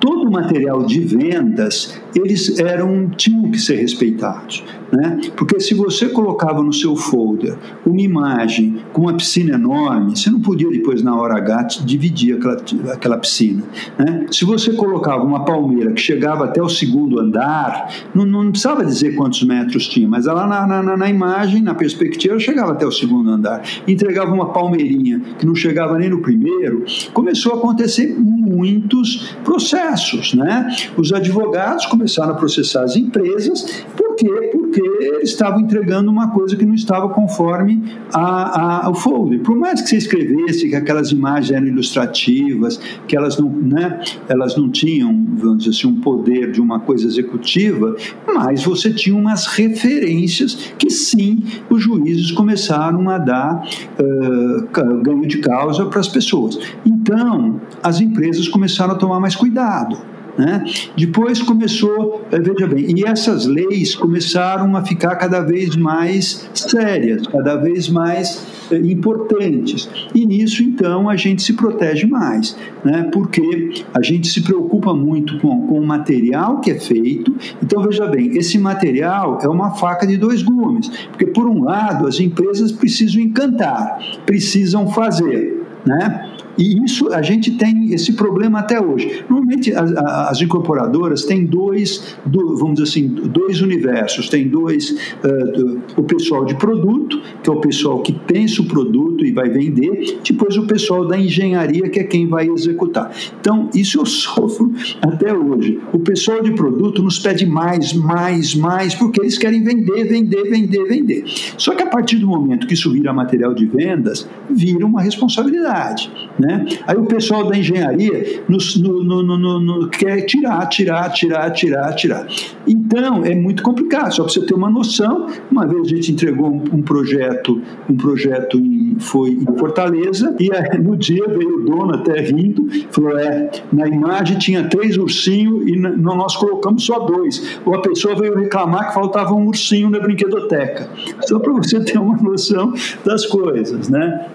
Todo o material de vendas eles eram tinham que ser respeitados. Né? Porque se você colocava no seu folder uma imagem com uma piscina enorme, você não podia depois, na hora H, dividir aquela, aquela piscina. Né? Se você colocava uma palmeira que chegava até o segundo andar, não, não precisava dizer quantos metros tinha, mas ela na, na, na imagem, na perspectiva, chegava até o segundo andar. Entregava uma palmeirinha que não chegava nem no primeiro, começou a acontecer muitos processos. Né? Os advogados começaram a processar as empresas, por quê? Porque estavam entregando uma coisa que não estava conforme a, a, o folder. Por mais que você escrevesse que aquelas imagens eram ilustrativas, que elas não, né, elas não tinham, vamos dizer assim, um poder de uma coisa executiva, mas você tinha umas referências que sim, os juízes começaram a dar uh, ganho de causa para as pessoas. Então, as empresas começaram a tomar mais cuidado. Né? Depois começou, eh, veja bem, e essas leis começaram a ficar cada vez mais sérias, cada vez mais eh, importantes. E nisso, então, a gente se protege mais, né? porque a gente se preocupa muito com, com o material que é feito. Então, veja bem, esse material é uma faca de dois gumes, porque, por um lado, as empresas precisam encantar, precisam fazer. Né? E isso a gente tem esse problema até hoje. Normalmente as, as incorporadoras têm dois, do, vamos dizer assim, dois universos. Tem dois, uh, do, o pessoal de produto, que é o pessoal que pensa o produto e vai vender, depois o pessoal da engenharia, que é quem vai executar. Então, isso eu sofro até hoje. O pessoal de produto nos pede mais, mais, mais, porque eles querem vender, vender, vender, vender. Só que a partir do momento que isso vira material de vendas, vira uma responsabilidade. Né? Aí o pessoal da engenharia nos, no, no, no, quer tirar, tirar, tirar, tirar, tirar. Então é muito complicado. Só para você ter uma noção, uma vez a gente entregou um, um projeto, um projeto em, foi em Fortaleza e aí, no dia veio o dono até rindo, falou é na imagem tinha três ursinhos e nós colocamos só dois. Ou a pessoa veio reclamar que faltava um ursinho na brinquedoteca. Só para você ter uma noção das coisas, né?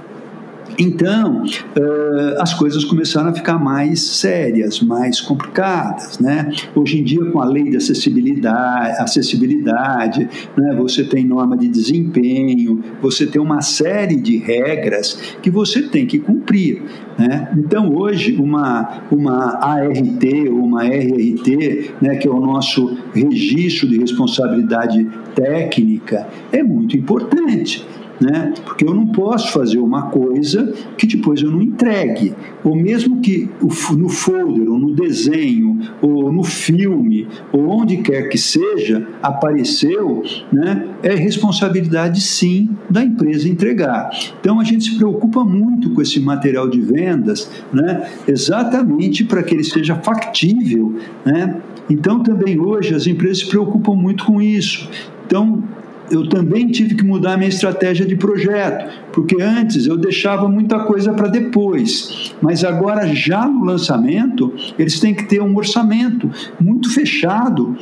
Então, uh, as coisas começaram a ficar mais sérias, mais complicadas. Né? Hoje em dia, com a lei de acessibilidade, acessibilidade né, você tem norma de desempenho, você tem uma série de regras que você tem que cumprir. Né? Então, hoje, uma, uma ART ou uma RRT, né, que é o nosso registro de responsabilidade técnica, é muito importante né? Porque eu não posso fazer uma coisa que depois eu não entregue. Ou mesmo que no folder, ou no desenho, ou no filme, ou onde quer que seja, apareceu, né? É responsabilidade sim da empresa entregar. Então a gente se preocupa muito com esse material de vendas, né? Exatamente para que ele seja factível, né? Então também hoje as empresas se preocupam muito com isso. Então, eu também tive que mudar a minha estratégia de projeto, porque antes eu deixava muita coisa para depois, mas agora já no lançamento eles têm que ter um orçamento muito fechado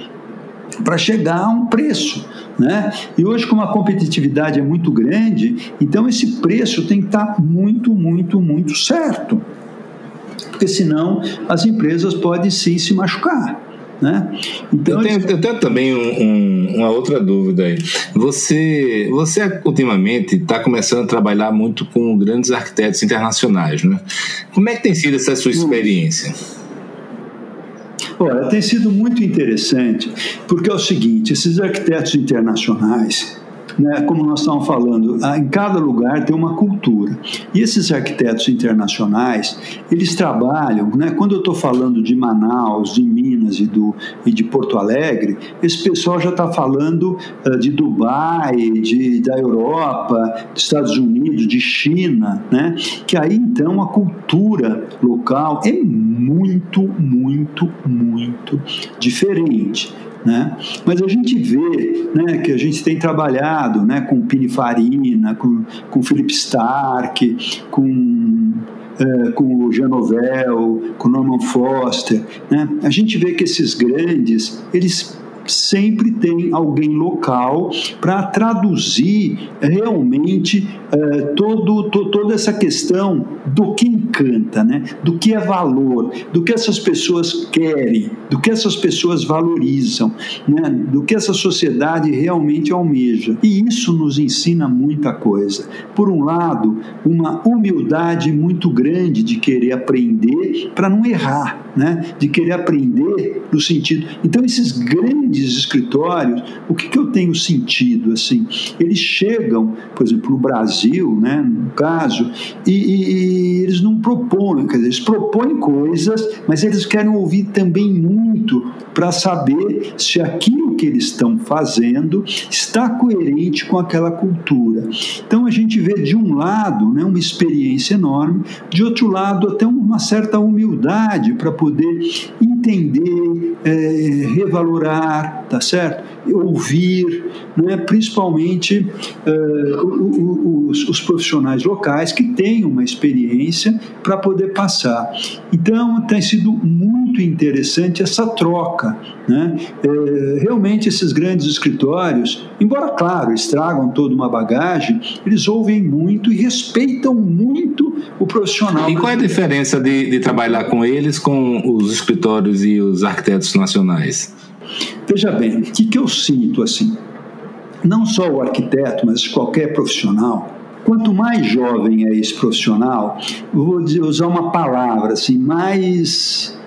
para chegar a um preço. Né? E hoje, como a competitividade é muito grande, então esse preço tem que estar tá muito, muito, muito certo. Porque senão as empresas podem sim se machucar. Né? Então, eu, tenho, eu tenho também um, um, uma outra dúvida aí. Você, você ultimamente está começando a trabalhar muito com grandes arquitetos internacionais, né? Como é que tem sido essa sua experiência? Olha, tem sido muito interessante, porque é o seguinte: esses arquitetos internacionais, né, como nós estamos falando, em cada lugar tem uma cultura. E esses arquitetos internacionais, eles trabalham, né, quando eu estou falando de Manaus, de Minas e, do, e de Porto Alegre, esse pessoal já está falando uh, de Dubai, de, da Europa, dos Estados Unidos, de China, né, que aí então a cultura local é muito, muito, muito diferente. Né? Mas a gente vê né, que a gente tem trabalhado né, com Pininfarina, com, com Philip Stark, com uh, com o Genovel, com Norman Foster, né? a gente vê que esses grandes, eles sempre tem alguém local para traduzir realmente uh, todo, to, toda essa questão do que encanta, né? do que é valor, do que essas pessoas querem, do que essas pessoas valorizam, né? do que essa sociedade realmente almeja. E isso nos ensina muita coisa. Por um lado, uma humildade muito grande de querer aprender para não errar, né? de querer aprender no sentido. Então, esses grandes escritórios, o que, que eu tenho sentido? assim Eles chegam, por exemplo, no Brasil, né? no caso, e, e, e eles não propõem, quer dizer, eles propõem coisas, mas eles querem ouvir também muito para saber se aquilo que eles estão fazendo está coerente com aquela cultura. Então a gente vê de um lado né, uma experiência enorme, de outro lado até uma certa humildade para poder entender, é, revalorar, tá certo? Ouvir, né? principalmente é, os, os, profissionais locais que têm uma experiência para poder passar. Então tem sido muito interessante essa troca. Né? É, realmente esses grandes escritórios, embora claro estragam toda uma bagagem, eles ouvem muito e respeitam muito o profissional. E qual é a diferença de, de trabalhar com eles com os escritórios e os arquitetos nacionais? Veja bem, o que, que eu sinto assim? Não só o arquiteto, mas qualquer profissional. Quanto mais jovem é esse profissional, vou usar uma palavra assim, mais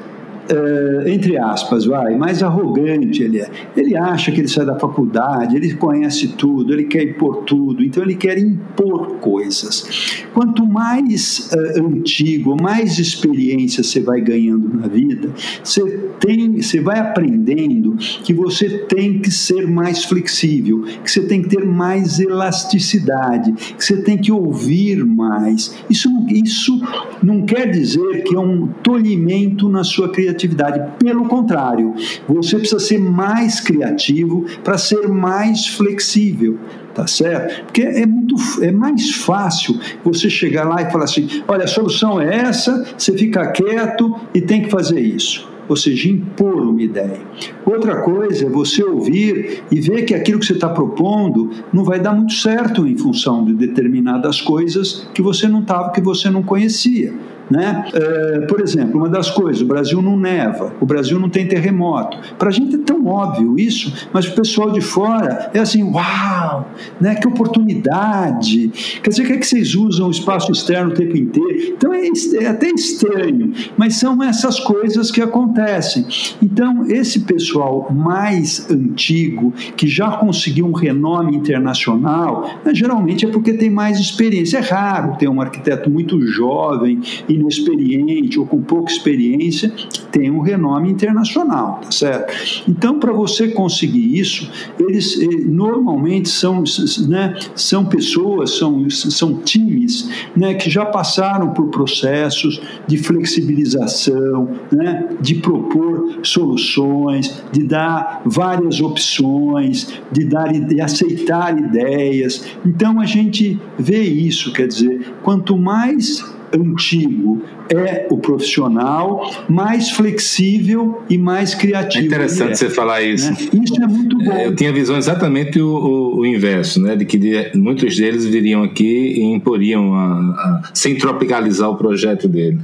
uh, entre aspas, vai, mais arrogante ele é. Ele acha que ele sai da faculdade, ele conhece tudo, ele quer impor tudo, então ele quer impor coisas. Quanto mais uh, antigo, mais experiência você vai ganhando na vida, você tem, você vai aprendendo que você tem que ser mais flexível, que você tem que ter mais elasticidade, que você tem que ouvir mais. Isso, isso não quer dizer que é um tolhimento na sua criatividade criatividade. Pelo contrário, você precisa ser mais criativo para ser mais flexível tá certo? Porque é muito é mais fácil você chegar lá e falar assim: olha, a solução é essa, você fica quieto e tem que fazer isso. Ou seja, impor uma ideia. Outra coisa é você ouvir e ver que aquilo que você está propondo não vai dar muito certo em função de determinadas coisas que você não estava, que você não conhecia. Né? É, por exemplo, uma das coisas, o Brasil não neva, o Brasil não tem terremoto. Para a gente é tão óbvio isso, mas o pessoal de fora é assim, uau, né? que oportunidade. Quer dizer, que é que vocês usam o espaço externo o tempo inteiro? Então é, é até estranho, mas são essas coisas que acontecem. Então, esse pessoal mais antigo, que já conseguiu um renome internacional, né, geralmente é porque tem mais experiência. É raro ter um arquiteto muito jovem e inexperiente ou com pouca experiência tem um renome internacional, tá certo? Então, para você conseguir isso, eles eh, normalmente são, né, são pessoas, são, são times né, que já passaram por processos de flexibilização, né, de propor soluções, de dar várias opções, de, dar, de aceitar ideias. Então, a gente vê isso, quer dizer, quanto mais antigo é o profissional, mais flexível e mais criativo. É interessante é, você falar isso. Né? Isso é muito bom. Eu tinha a visão exatamente o, o, o inverso, né? de que de, muitos deles viriam aqui e imporiam, a, a, sem tropicalizar o projeto dele.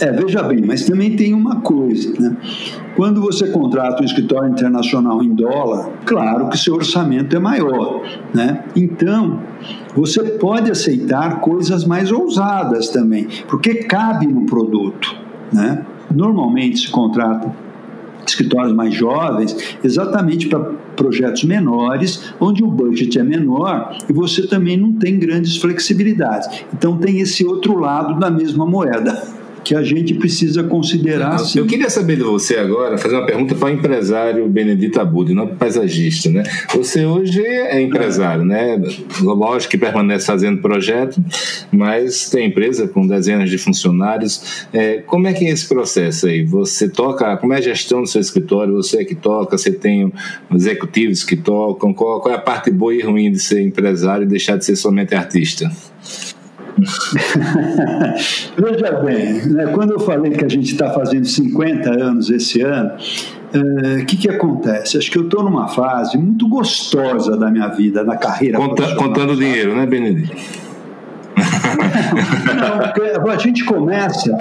É, veja bem, mas também tem uma coisa, né? Quando você contrata um escritório internacional em dólar, claro que seu orçamento é maior, né? Então, você pode aceitar coisas mais ousadas também, porque cabe no produto, né? Normalmente se contrata escritórios mais jovens, exatamente para projetos menores, onde o budget é menor e você também não tem grandes flexibilidades. Então tem esse outro lado da mesma moeda que a gente precisa considerar. Eu, sim. eu queria saber de você agora, fazer uma pergunta para o empresário Benedito Abud, não paisagista. Né? Você hoje é empresário, né? lógico que permanece fazendo projeto, mas tem empresa com dezenas de funcionários. É, como é que é esse processo aí? Você toca, como é a gestão do seu escritório? Você é que toca, você tem executivos que tocam? Qual, qual é a parte boa e ruim de ser empresário e deixar de ser somente artista? Veja bem, né, quando eu falei que a gente está fazendo 50 anos esse ano, o uh, que, que acontece? Acho que eu estou numa fase muito gostosa da minha vida, da carreira. Conta, contando dinheiro, né, Benedito? Não, a gente começa.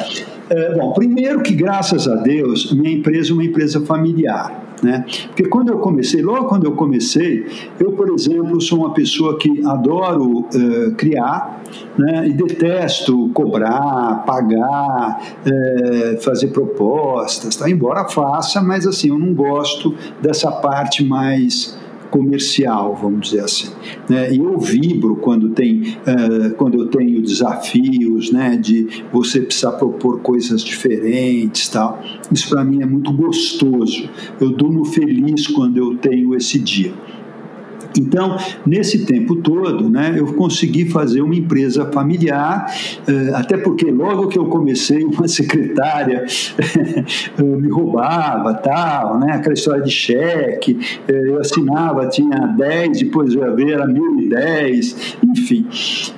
É, bom, primeiro que graças a Deus, minha empresa é uma empresa familiar. Né? Porque quando eu comecei, logo quando eu comecei, eu, por exemplo, sou uma pessoa que adoro uh, criar né? e detesto cobrar, pagar, uh, fazer propostas, tá? embora faça, mas assim, eu não gosto dessa parte mais comercial, vamos dizer assim. Né? E eu vibro quando, tem, uh, quando eu tenho desafios, né, de você precisar propor coisas diferentes, tal. Isso para mim é muito gostoso. Eu durmo feliz quando eu tenho esse dia. Então, nesse tempo todo, né, eu consegui fazer uma empresa familiar, eh, até porque logo que eu comecei, uma secretária eh, me roubava, tal, né, aquela história de cheque, eh, eu assinava, tinha 10, depois eu ia ver, era 1010, enfim.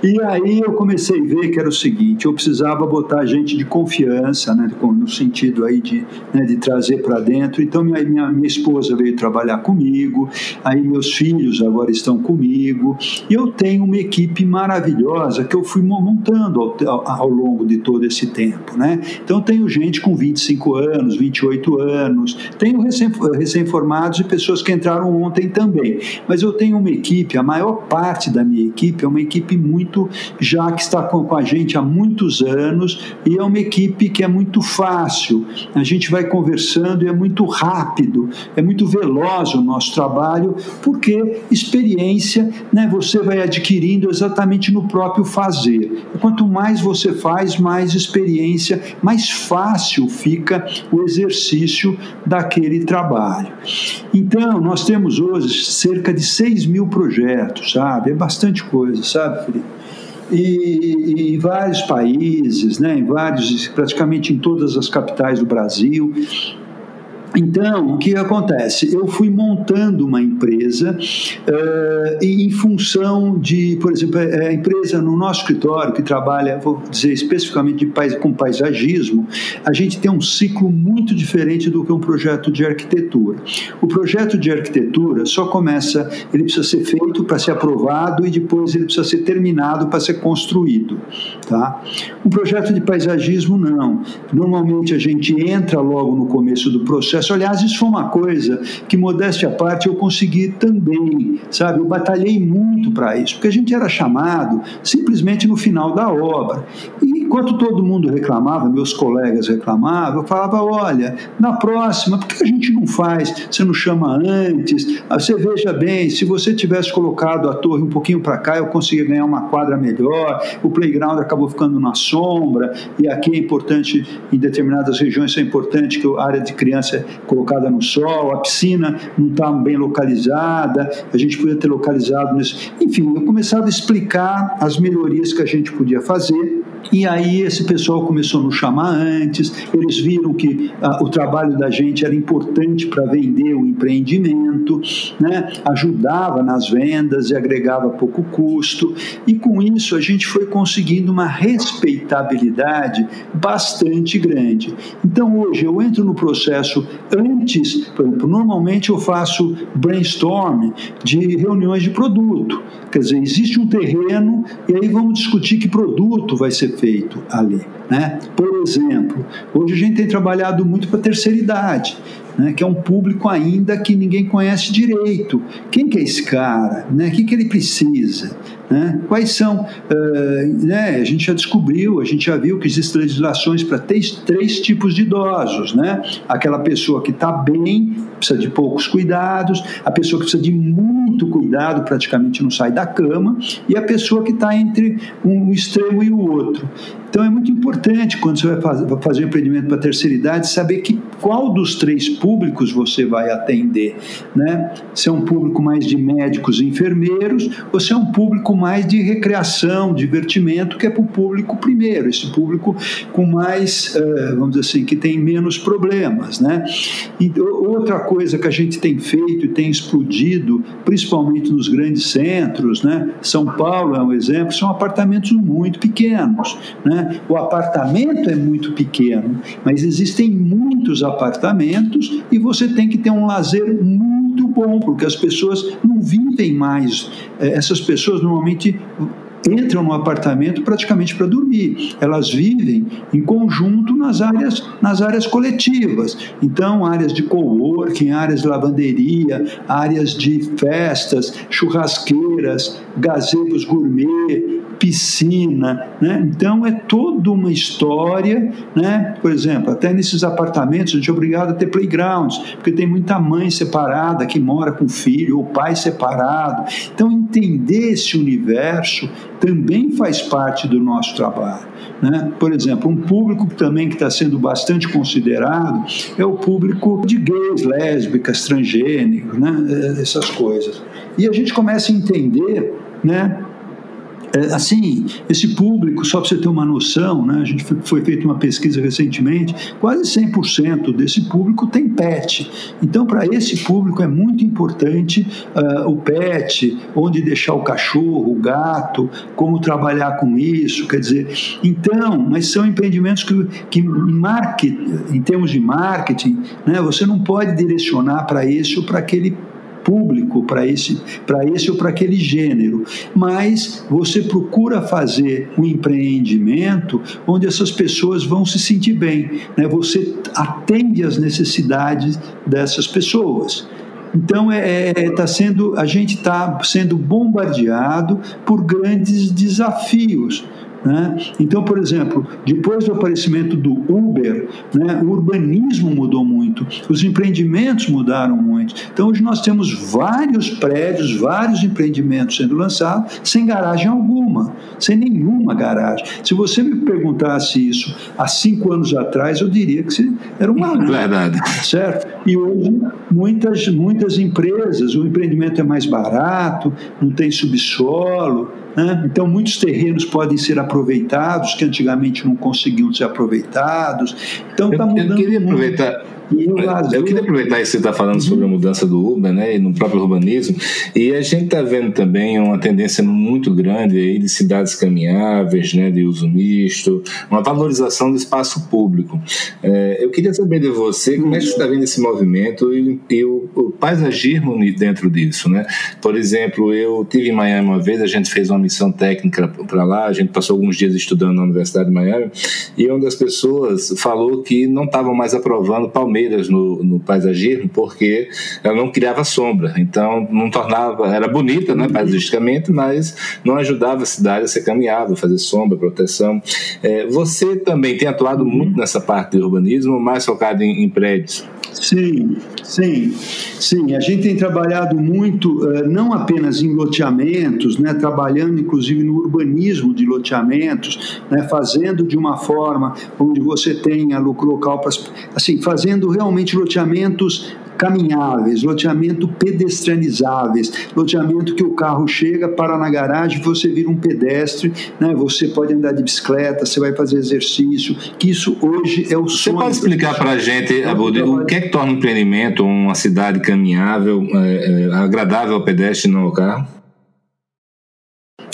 E aí eu comecei a ver que era o seguinte, eu precisava botar gente de confiança, né, no sentido aí de, né, de trazer para dentro. Então, minha, minha, minha esposa veio trabalhar comigo, aí meus filhos agora estão comigo. E eu tenho uma equipe maravilhosa que eu fui montando ao, ao longo de todo esse tempo. Né? Então, tenho gente com 25 anos, 28 anos, tenho recém-formados e pessoas que entraram ontem também. Mas eu tenho uma equipe, a maior parte da minha equipe é uma equipe muito já que está com, com a gente há muitos anos e é uma equipe que é muito fácil. A gente vai conversando e é muito rápido, é muito veloz o nosso trabalho, porque experiência né, você vai adquirindo exatamente no próprio fazer. Quanto mais você faz, mais experiência, mais fácil fica o exercício daquele trabalho. Então, nós temos hoje cerca de 6 mil projetos, sabe? É bastante coisa, sabe, Felipe? E, e, em vários países, né, em vários, praticamente em todas as capitais do Brasil. Então, o que acontece? Eu fui montando uma empresa uh, em função de, por exemplo, a empresa no nosso escritório que trabalha, vou dizer especificamente pais, com paisagismo, a gente tem um ciclo muito diferente do que um projeto de arquitetura. O projeto de arquitetura só começa, ele precisa ser feito para ser aprovado e depois ele precisa ser terminado para ser construído, tá? Um projeto de paisagismo não. Normalmente a gente entra logo no começo do processo processo. Aliás, isso foi uma coisa que, modéstia à parte, eu consegui também, sabe? Eu batalhei muito para isso, porque a gente era chamado simplesmente no final da obra. E enquanto todo mundo reclamava, meus colegas reclamavam, eu falava: olha, na próxima, por que a gente não faz? Você não chama antes? Ah, você veja bem, se você tivesse colocado a torre um pouquinho para cá, eu conseguia ganhar uma quadra melhor. O playground acabou ficando na sombra, e aqui é importante, em determinadas regiões, é importante que a área de criança colocada no sol, a piscina não está bem localizada, a gente podia ter localizado nisso. Enfim, eu começava a explicar as melhorias que a gente podia fazer e aí esse pessoal começou a nos chamar antes, eles viram que ah, o trabalho da gente era importante para vender o empreendimento, né? ajudava nas vendas e agregava pouco custo, e com isso a gente foi conseguindo uma respeitabilidade bastante grande. Então hoje eu entro no processo antes, por exemplo, normalmente eu faço brainstorm de reuniões de produto, quer dizer, existe um terreno e aí vamos discutir que produto vai ser feito ali. Né? Por exemplo, hoje a gente tem trabalhado muito para a terceira idade né, que é um público ainda que ninguém conhece direito. Quem que é esse cara? Né? O que, que ele precisa? Né? Quais são? Uh, né? A gente já descobriu, a gente já viu que existem legislações para três, três tipos de idosos. Né? Aquela pessoa que está bem, precisa de poucos cuidados, a pessoa que precisa de muito cuidado, praticamente não sai da cama, e a pessoa que está entre um extremo e o outro. Então é muito importante importante quando você vai fazer um empreendimento para terceira idade saber que qual dos três públicos você vai atender, né? Se é um público mais de médicos e enfermeiros, ou se é um público mais de recreação, divertimento, que é para o público primeiro, esse público com mais, eh, vamos dizer assim, que tem menos problemas, né? E outra coisa que a gente tem feito e tem explodido, principalmente nos grandes centros, né? São Paulo é um exemplo, são apartamentos muito pequenos, né? O apartamento é muito pequeno, mas existem muitos apartamentos e você tem que ter um lazer muito bom, porque as pessoas não vivem mais. É, essas pessoas normalmente entram no apartamento praticamente para dormir. Elas vivem em conjunto nas áreas, nas áreas coletivas. Então, áreas de coworking, áreas de lavanderia, áreas de festas, churrasqueiras, gazebos gourmet, piscina, né? Então é toda uma história, né? Por exemplo, até nesses apartamentos a gente é obrigado a ter playgrounds, porque tem muita mãe separada que mora com filho ou pai separado. Então entender esse universo também faz parte do nosso trabalho. Né? Por exemplo, um público também que está sendo bastante considerado é o público de gays, lésbicas, transgênicos, né? essas coisas. E a gente começa a entender né, é, assim, esse público, só para você ter uma noção, né, a gente foi, foi feita uma pesquisa recentemente, quase 100% desse público tem pet. Então, para esse público é muito importante uh, o pet, onde deixar o cachorro, o gato, como trabalhar com isso, quer dizer, então, mas são empreendimentos que, que market, em termos de marketing, né, você não pode direcionar para esse ou para aquele público para esse, para esse ou para aquele gênero, mas você procura fazer um empreendimento onde essas pessoas vão se sentir bem, né? você atende às necessidades dessas pessoas. Então é, é tá sendo, a gente está sendo bombardeado por grandes desafios. Né? Então, por exemplo, depois do aparecimento do Uber, né, o urbanismo mudou muito, os empreendimentos mudaram muito. Então, hoje nós temos vários prédios, vários empreendimentos sendo lançados sem garagem alguma, sem nenhuma garagem. Se você me perguntasse isso há cinco anos atrás, eu diria que era uma. Verdade. Certo? E hoje, muitas, muitas empresas, o empreendimento é mais barato, não tem subsolo né? Então, muitos terrenos podem ser aproveitados que antigamente não conseguiam ser aproveitados. Então, está mudando. Eu queria aproveitar. Muito. Eu queria aproveitar isso que você está falando sobre a uhum. mudança do Uber, né, e no próprio urbanismo, e a gente está vendo também uma tendência muito grande aí de cidades caminháveis, né, de uso misto, uma valorização do espaço público. É, eu queria saber de você como é que você está vendo esse movimento e, e o, o, paisagismo dentro disso, né? Por exemplo, eu tive em Miami uma vez, a gente fez uma missão técnica para lá, a gente passou alguns dias estudando na Universidade de Miami, e uma das pessoas falou que não estavam mais aprovando Palmeiras palmeiras no, no paisagismo porque ela não criava sombra, então não tornava, era bonita, né, paisagicamente, mas não ajudava a cidade a ser caminhável, fazer sombra, proteção. É, você também tem atuado muito nessa parte de urbanismo, mais focado em, em prédios? Sim, sim, sim. A gente tem trabalhado muito, eh, não apenas em loteamentos, né, trabalhando inclusive no urbanismo de loteamentos, né, fazendo de uma forma onde você tenha local para. Assim, fazendo realmente loteamentos caminháveis, loteamento pedestrianizáveis, loteamento que o carro chega, para na garagem, você vira um pedestre, né? você pode andar de bicicleta, você vai fazer exercício, que isso hoje é o sonho. Você pode explicar para a gente, Abud, o que é que torna um empreendimento uma cidade caminhável, é, é, agradável ao pedestre e não ao carro?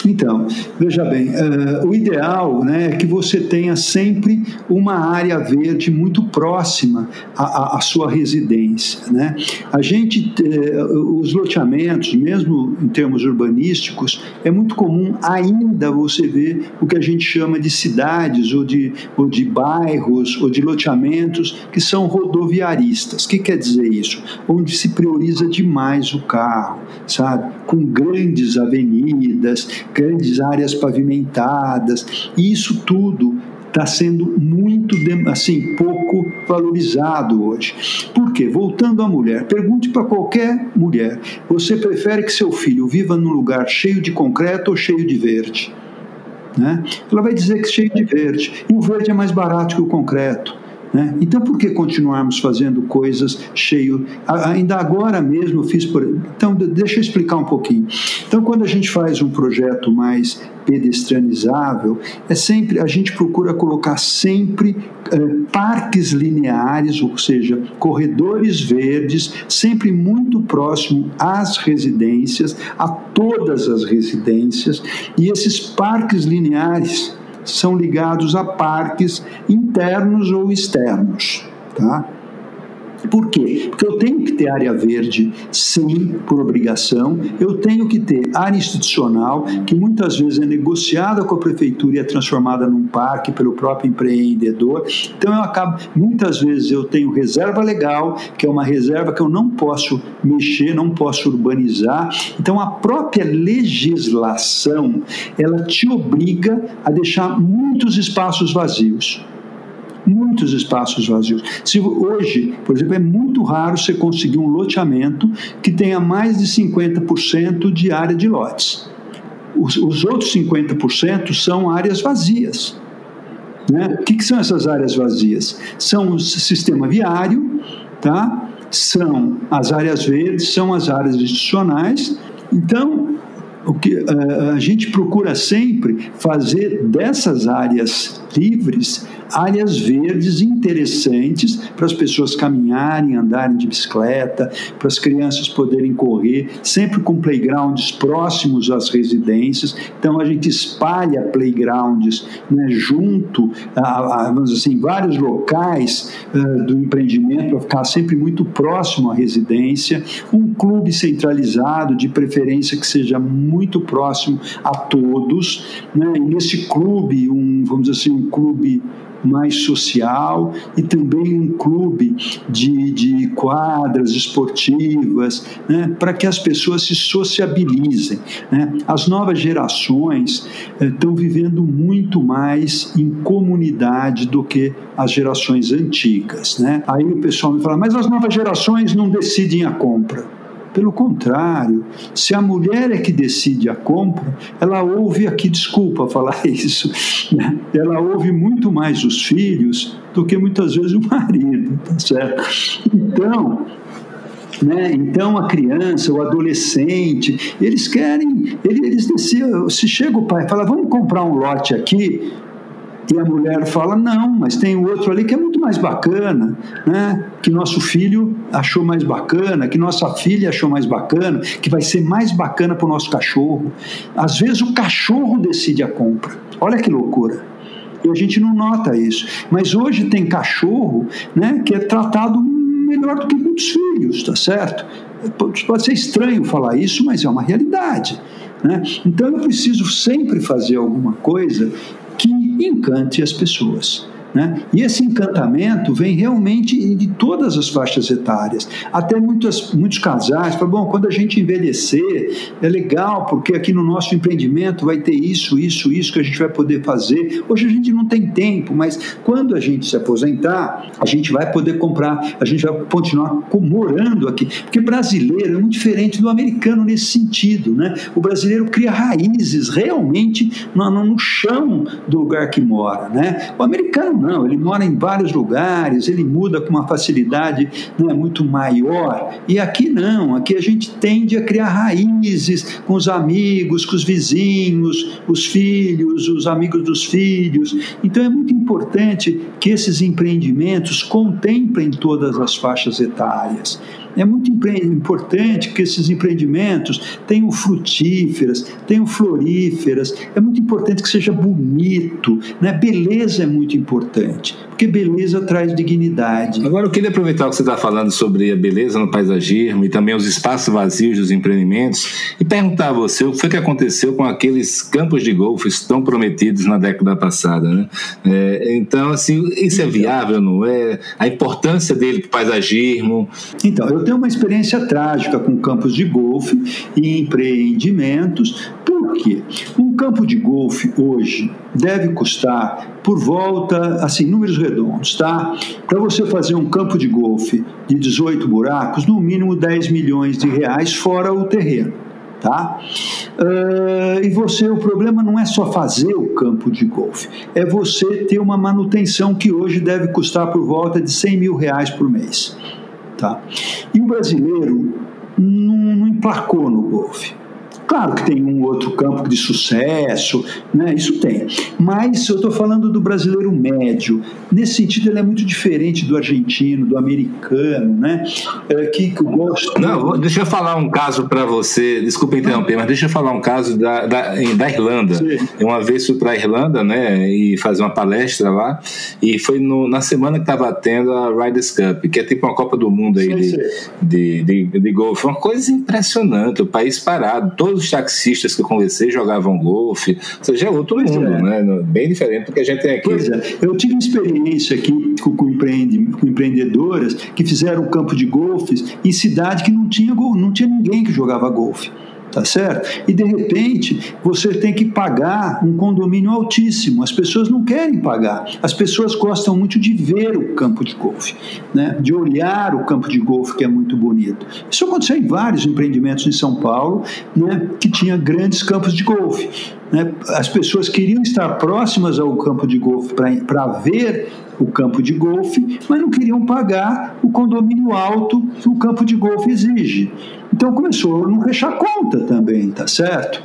Então, veja bem, uh, o ideal né, é que você tenha sempre uma área verde muito próxima à, à sua residência. Né? A gente, uh, os loteamentos, mesmo em termos urbanísticos, é muito comum ainda você ver o que a gente chama de cidades ou de, ou de bairros ou de loteamentos que são rodoviaristas. O que quer dizer isso? Onde se prioriza demais o carro, sabe? Com grandes avenidas, grandes áreas pavimentadas, e isso tudo está sendo muito, assim, pouco valorizado hoje. Por quê? Voltando à mulher, pergunte para qualquer mulher: você prefere que seu filho viva num lugar cheio de concreto ou cheio de verde? Né? Ela vai dizer que cheio de verde. E o verde é mais barato que o concreto. Né? Então, por que continuarmos fazendo coisas cheio? Ainda agora mesmo eu fiz por. Então, deixa eu explicar um pouquinho. Então, quando a gente faz um projeto mais pedestrianizável, é sempre a gente procura colocar sempre é, parques lineares, ou seja, corredores verdes, sempre muito próximo às residências, a todas as residências, e esses parques lineares são ligados a parques internos ou externos. Tá? Por quê? Porque eu tenho que ter área verde, sim, por obrigação. Eu tenho que ter área institucional, que muitas vezes é negociada com a prefeitura e é transformada num parque pelo próprio empreendedor. Então eu acabo, muitas vezes eu tenho reserva legal, que é uma reserva que eu não posso mexer, não posso urbanizar. Então a própria legislação, ela te obriga a deixar muitos espaços vazios muitos espaços vazios. Se hoje, por exemplo, é muito raro você conseguir um loteamento que tenha mais de 50% de área de lotes. Os, os outros 50% são áreas vazias. Né? O que, que são essas áreas vazias? São o sistema viário, tá? são as áreas verdes, são as áreas institucionais. Então, o que uh, a gente procura sempre fazer dessas áreas livres áreas verdes interessantes para as pessoas caminharem, andarem de bicicleta, para as crianças poderem correr, sempre com playgrounds próximos às residências. Então a gente espalha playgrounds né, junto, a, a, vamos dizer assim, vários locais uh, do empreendimento para ficar sempre muito próximo à residência. Um clube centralizado, de preferência que seja muito próximo a todos. Né? E nesse clube, um, vamos dizer assim, um clube mais social e também um clube de, de quadras esportivas, né, para que as pessoas se sociabilizem. Né? As novas gerações eh, estão vivendo muito mais em comunidade do que as gerações antigas. Né? Aí o pessoal me fala, mas as novas gerações não decidem a compra. Pelo contrário, se a mulher é que decide a compra, ela ouve aqui, desculpa falar isso, né? ela ouve muito mais os filhos do que muitas vezes o marido, tá certo? Então, né? Então a criança, o adolescente, eles querem, eles, eles se chega o pai fala, vamos comprar um lote aqui, e a mulher fala: não, mas tem outro ali que é muito mais bacana, né? que nosso filho achou mais bacana, que nossa filha achou mais bacana, que vai ser mais bacana para o nosso cachorro. Às vezes o cachorro decide a compra. Olha que loucura. E a gente não nota isso. Mas hoje tem cachorro né, que é tratado melhor do que muitos filhos, tá certo? Pode ser estranho falar isso, mas é uma realidade. Né? Então eu preciso sempre fazer alguma coisa que encante as pessoas. Né? E esse encantamento vem realmente de todas as faixas etárias. Até muitas, muitos casais falam: bom, quando a gente envelhecer, é legal, porque aqui no nosso empreendimento vai ter isso, isso, isso que a gente vai poder fazer. Hoje a gente não tem tempo, mas quando a gente se aposentar, a gente vai poder comprar, a gente vai continuar morando aqui. Porque brasileiro é muito diferente do americano nesse sentido. Né? O brasileiro cria raízes realmente no, no chão do lugar que mora. Né? O americano não, ele mora em vários lugares, ele muda com uma facilidade né, muito maior. E aqui não, aqui a gente tende a criar raízes com os amigos, com os vizinhos, os filhos, os amigos dos filhos. Então é muito importante que esses empreendimentos contemplem todas as faixas etárias. É muito importante que esses empreendimentos tenham frutíferas, tenham floríferas. É muito importante que seja bonito. Né? Beleza é muito importante, porque beleza traz dignidade. Agora, eu queria aproveitar o que você está falando sobre a beleza no paisagismo e também os espaços vazios dos empreendimentos e perguntar a você o que foi que aconteceu com aqueles campos de golfe tão prometidos na década passada. Né? É, então, assim, isso é viável, não é? A importância dele para o paisagismo. Então, eu tenho uma experiência trágica com campos de golfe e empreendimentos. Por quê? Um campo de golfe hoje deve custar por volta, assim, números redondos, tá? Para você fazer um campo de golfe de 18 buracos, no mínimo 10 milhões de reais, fora o terreno. tá? Uh, e você, o problema não é só fazer o campo de golfe, é você ter uma manutenção que hoje deve custar por volta de 100 mil reais por mês, tá? E o brasileiro não, não emplacou no golfe. Claro que tem um outro campo de sucesso, né? isso tem. Mas eu estou falando do brasileiro médio. Nesse sentido, ele é muito diferente do argentino, do americano, né? É, que, que eu gosto. Não, deixa eu falar um caso para você, desculpa interromper, mas deixa eu falar um caso da, da, da Irlanda. Sim. Uma vez fui para a Irlanda, né, e fazer uma palestra lá, e foi no, na semana que estava tendo a Riders Cup, que é tipo uma Copa do Mundo aí sim, de, sim. de, de, de, de golfe. Uma coisa impressionante, o país parado, todo todos os taxistas que eu conversei jogavam golfe, ou seja, outro pois mundo, é. né? bem diferente do que a gente tem aqui. Pois é, eu tive experiência aqui com, com, empreende, com empreendedoras que fizeram campo de golfe em cidade que não tinha, não tinha ninguém que jogava golfe tá certo? E de repente você tem que pagar um condomínio altíssimo. As pessoas não querem pagar. As pessoas gostam muito de ver o campo de golfe, né? De olhar o campo de golfe que é muito bonito. Isso aconteceu em vários empreendimentos em São Paulo, né? Que tinha grandes campos de golfe. Né? As pessoas queriam estar próximas ao campo de golfe para ver o campo de golfe, mas não queriam pagar o condomínio alto que o campo de golfe exige. Então começou a não fechar conta também, tá certo?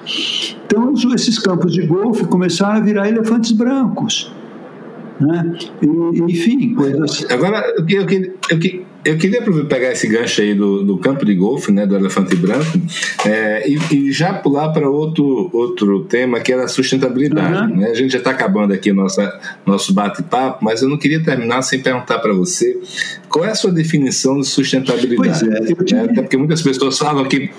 Então esses campos de golfe começaram a virar elefantes brancos. Né? E, enfim, coisas. Agora, eu, eu, eu, eu queria pegar esse gancho aí do, do campo de golfe, né, do elefante branco, é, e, e, já pular para outro, outro tema que era a sustentabilidade. Uhum. Né? A gente já está acabando aqui nossa, nosso bate-papo, mas eu não queria terminar sem perguntar para você qual é a sua definição de sustentabilidade. Pois é, tive... Até porque muitas pessoas falam que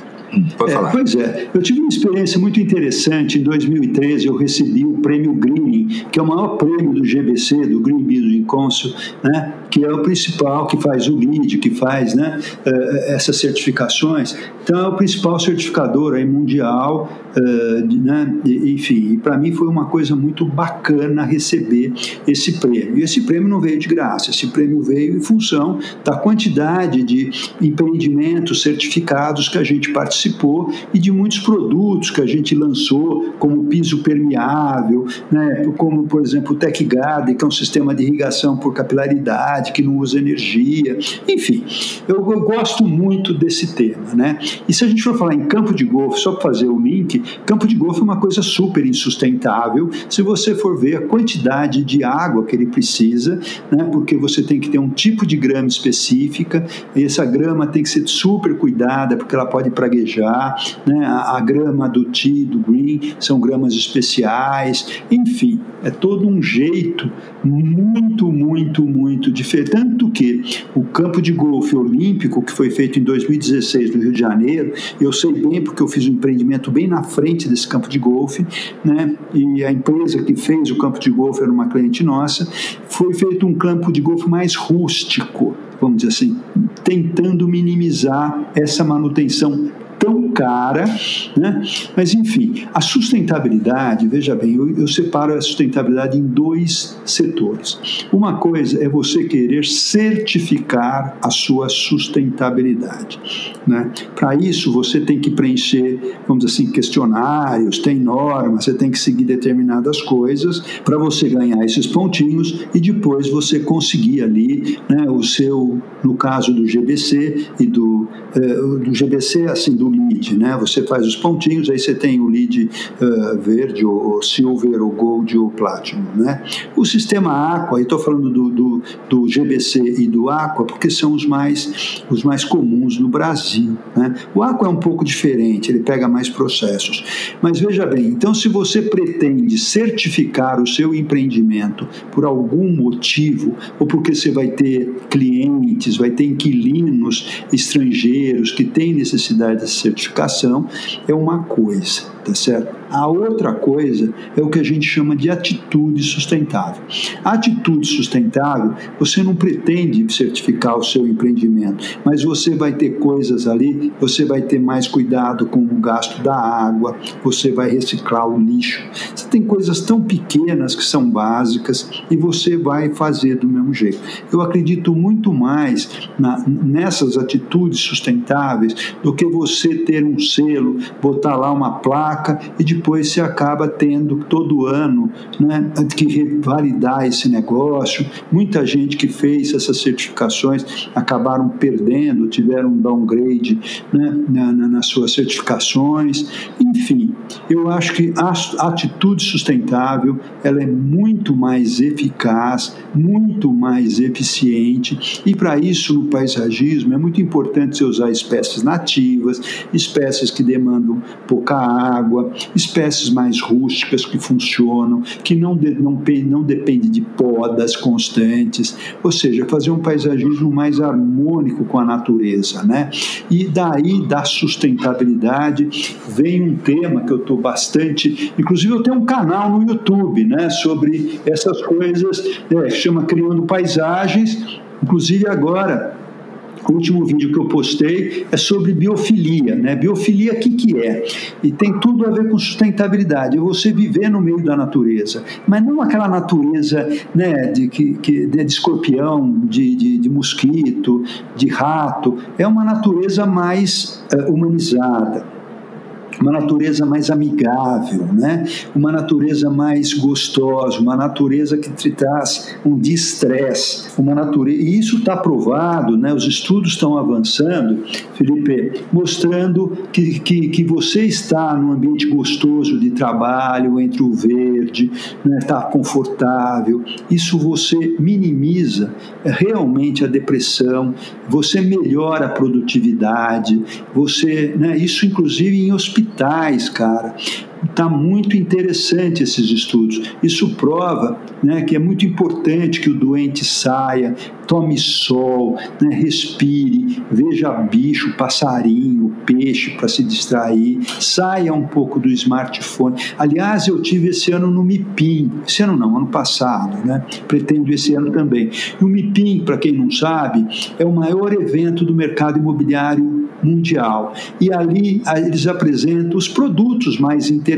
Pode é, falar. Pois é, eu tive uma experiência muito interessante. Em 2013, eu recebi o prêmio Green, que é o maior prêmio do GBC, do Green Building Council, né, que é o principal, que faz o LEED, que faz né, eh, essas certificações. Então, é o principal certificador aí mundial, uh, né, enfim, para mim foi uma coisa muito bacana receber esse prêmio. E esse prêmio não veio de graça, esse prêmio veio em função da quantidade de empreendimentos certificados que a gente participou e de muitos produtos que a gente lançou, como piso permeável, né, como, por exemplo, o Tech Garden, que é um sistema de irrigação por capilaridade, que não usa energia. Enfim, eu, eu gosto muito desse tema, né? E se a gente for falar em campo de golfe, só para fazer o link, campo de golfe é uma coisa super insustentável se você for ver a quantidade de água que ele precisa, né, porque você tem que ter um tipo de grama específica, e essa grama tem que ser super cuidada, porque ela pode praguejar, né, a, a grama do tea, do green, são gramas especiais, enfim, é todo um jeito muito, muito, muito diferente. Tanto que o campo de golfe olímpico, que foi feito em 2016 no Rio de Janeiro, eu sei bem porque eu fiz um empreendimento bem na frente desse campo de golfe, né? e a empresa que fez o campo de golfe era uma cliente nossa, foi feito um campo de golfe mais rústico, vamos dizer assim, tentando minimizar essa manutenção tão cara, né? Mas enfim, a sustentabilidade, veja bem, eu, eu separo a sustentabilidade em dois setores. Uma coisa é você querer certificar a sua sustentabilidade, né? Para isso você tem que preencher, vamos dizer assim, questionários, tem normas, você tem que seguir determinadas coisas para você ganhar esses pontinhos e depois você conseguir ali, né? O seu, no caso do GBC e do, eh, do GBC, assim, do lead, né? Você faz os pontinhos, aí você tem o lead uh, verde, ou, silver, ou gold, ou platinum, né? O sistema Aqua, aí estou falando do, do, do, GBC e do Aqua, porque são os mais, os mais comuns no Brasil, né? O Aqua é um pouco diferente, ele pega mais processos. Mas veja bem, então se você pretende certificar o seu empreendimento por algum motivo, ou porque você vai ter clientes, vai ter inquilinos estrangeiros que têm necessidade de certificação é uma coisa, tá certo? A outra coisa é o que a gente chama de atitude sustentável. Atitude sustentável, você não pretende certificar o seu empreendimento, mas você vai ter coisas ali, você vai ter mais cuidado com o gasto da água, você vai reciclar o lixo. Você tem coisas tão pequenas que são básicas e você vai fazer do mesmo jeito. Eu acredito muito mais na, nessas atitudes sustentáveis do que você ter um selo, botar lá uma placa e depois você acaba tendo todo ano né, que validar esse negócio. Muita gente que fez essas certificações acabaram perdendo, tiveram um downgrade né, na, na, nas suas certificações. Enfim, eu acho que a atitude sustentável ela é muito mais eficaz, muito mais eficiente e para isso no paisagismo é muito importante você usar espécies nativas, espécies que demandam pouca água, espécies mais rústicas que funcionam, que não, de, não, não dependem de podas constantes, ou seja, fazer um paisagismo mais harmônico com a natureza. Né? E daí, da sustentabilidade, vem um tema que eu estou bastante. Inclusive, eu tenho um canal no YouTube né, sobre essas coisas, é, chama Criando Paisagens. Inclusive, agora o último vídeo que eu postei é sobre biofilia, né? Biofilia, o que, que é? E tem tudo a ver com sustentabilidade, é você viver no meio da natureza, mas não aquela natureza né, de, que, que, de escorpião, de, de, de mosquito, de rato, é uma natureza mais uh, humanizada uma natureza mais amigável, né? uma natureza mais gostosa, uma natureza que traz um distress, uma natureza. E isso está provado, né? os estudos estão avançando, Felipe, mostrando que, que, que você está num ambiente gostoso de trabalho, entre o verde, está né? Tá confortável. Isso você minimiza realmente a depressão, você melhora a produtividade, você, né? isso inclusive em hospitais hospitais, cara. Está muito interessante esses estudos. Isso prova né, que é muito importante que o doente saia, tome sol, né, respire, veja bicho, passarinho, peixe para se distrair, saia um pouco do smartphone. Aliás, eu tive esse ano no MIPIM, esse ano não, ano passado, né? pretendo esse ano também. E o MIPIM, para quem não sabe, é o maior evento do mercado imobiliário mundial. E ali eles apresentam os produtos mais interessantes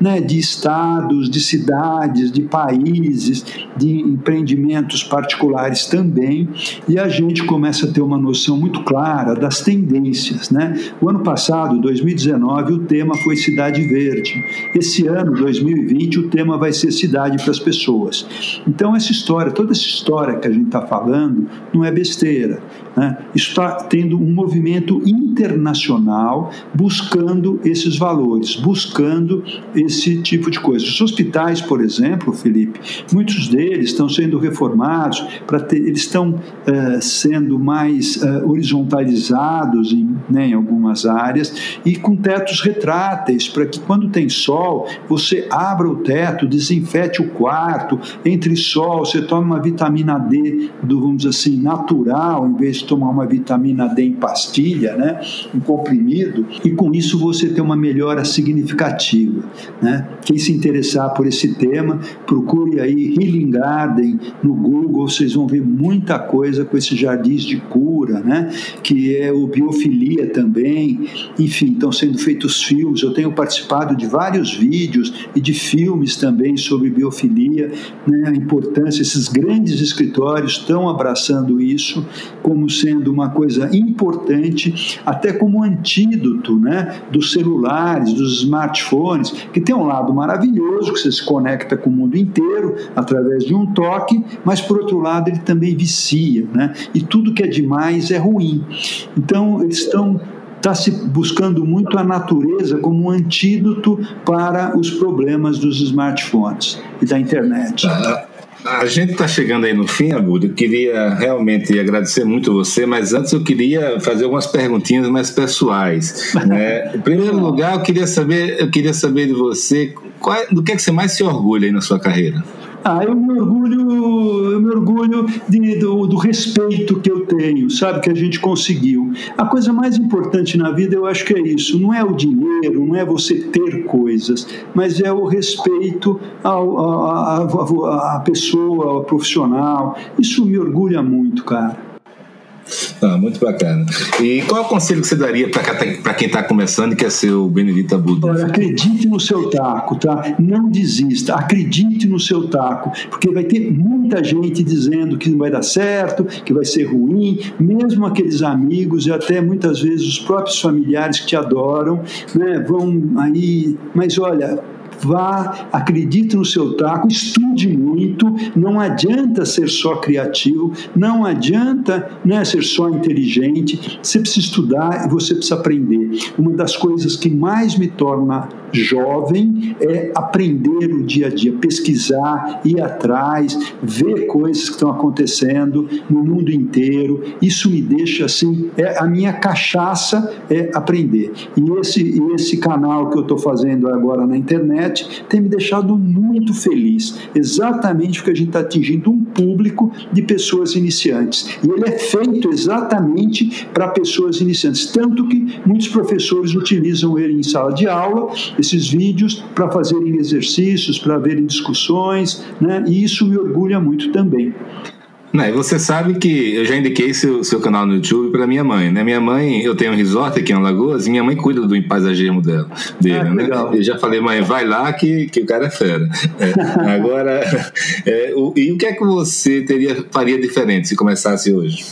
né, de estados, de cidades, de países, de empreendimentos particulares também, e a gente começa a ter uma noção muito clara das tendências. Né? O ano passado, 2019, o tema foi Cidade Verde. Esse ano, 2020, o tema vai ser Cidade para as Pessoas. Então, essa história, toda essa história que a gente está falando, não é besteira. Né? Está tendo um movimento internacional buscando esses valores, buscando esse tipo de coisa. Os hospitais, por exemplo, Felipe, muitos deles estão sendo reformados para eles estão uh, sendo mais uh, horizontalizados em, né, em algumas áreas e com tetos retráteis para que quando tem sol você abra o teto, desinfete o quarto, entre sol, você tome uma vitamina D do vamos dizer assim natural em vez tomar uma vitamina D em pastilha, né, em comprimido, e com isso você tem uma melhora significativa. Né? Quem se interessar por esse tema, procure aí Healing Garden no Google, vocês vão ver muita coisa com esses jardins de cura, né? que é o biofilia também, enfim, estão sendo feitos filmes, eu tenho participado de vários vídeos e de filmes também sobre biofilia, né? a importância, esses grandes escritórios estão abraçando isso como sendo uma coisa importante, até como antídoto né, dos celulares, dos smartphones, que tem um lado maravilhoso, que você se conecta com o mundo inteiro através de um toque, mas por outro lado ele também vicia, né? E tudo que é demais é ruim. Então eles estão está se buscando muito a natureza como um antídoto para os problemas dos smartphones e da internet. Ah, a gente está chegando aí no fim, Agudo. Eu queria realmente agradecer muito você, mas antes eu queria fazer algumas perguntinhas mais pessoais. Né? Em primeiro lugar, eu queria saber, eu queria saber de você qual, do que, é que você mais se orgulha aí na sua carreira. Ah, eu me orgulho, eu me orgulho de, do, do, respeito que eu tenho, sabe, que a gente conseguiu. A coisa mais importante na vida, eu acho que é isso. Não é o dinheiro, não é você ter coisas, mas é o respeito à pessoa, ao profissional. Isso me orgulha muito, cara. Ah, muito bacana. E qual é o conselho que você daria para quem está começando e quer ser o Benedito Buda? Olha, acredite no seu taco, tá? Não desista, acredite no seu taco, porque vai ter muita gente dizendo que não vai dar certo, que vai ser ruim, mesmo aqueles amigos e até muitas vezes os próprios familiares que te adoram, né, vão aí, mas olha, vá, acredite no seu taco, estude muito, não adianta ser só criativo, não adianta né, ser só inteligente, você precisa estudar e você precisa aprender. Uma das coisas que mais me torna jovem é aprender o dia a dia, pesquisar, ir atrás, ver coisas que estão acontecendo no mundo inteiro. Isso me deixa assim, é a minha cachaça é aprender. E esse esse canal que eu estou fazendo agora na internet tem me deixado muito feliz, exatamente porque a gente está atingindo um público de pessoas iniciantes. E ele é feito exatamente para pessoas iniciantes, tanto que muitos professores utilizam ele em sala de aula esses vídeos para fazerem exercícios, para verem discussões, né? e isso me orgulha muito também. Não, e você sabe que eu já indiquei seu, seu canal no YouTube para minha mãe, né? Minha mãe, eu tenho um resort aqui em Alagoas e minha mãe cuida do paisagismo dela, dele, ah, né? Legal. Eu já falei, mãe, vai lá que, que o cara é fera. É, agora, é, o, e o que é que você teria faria diferente se começasse hoje?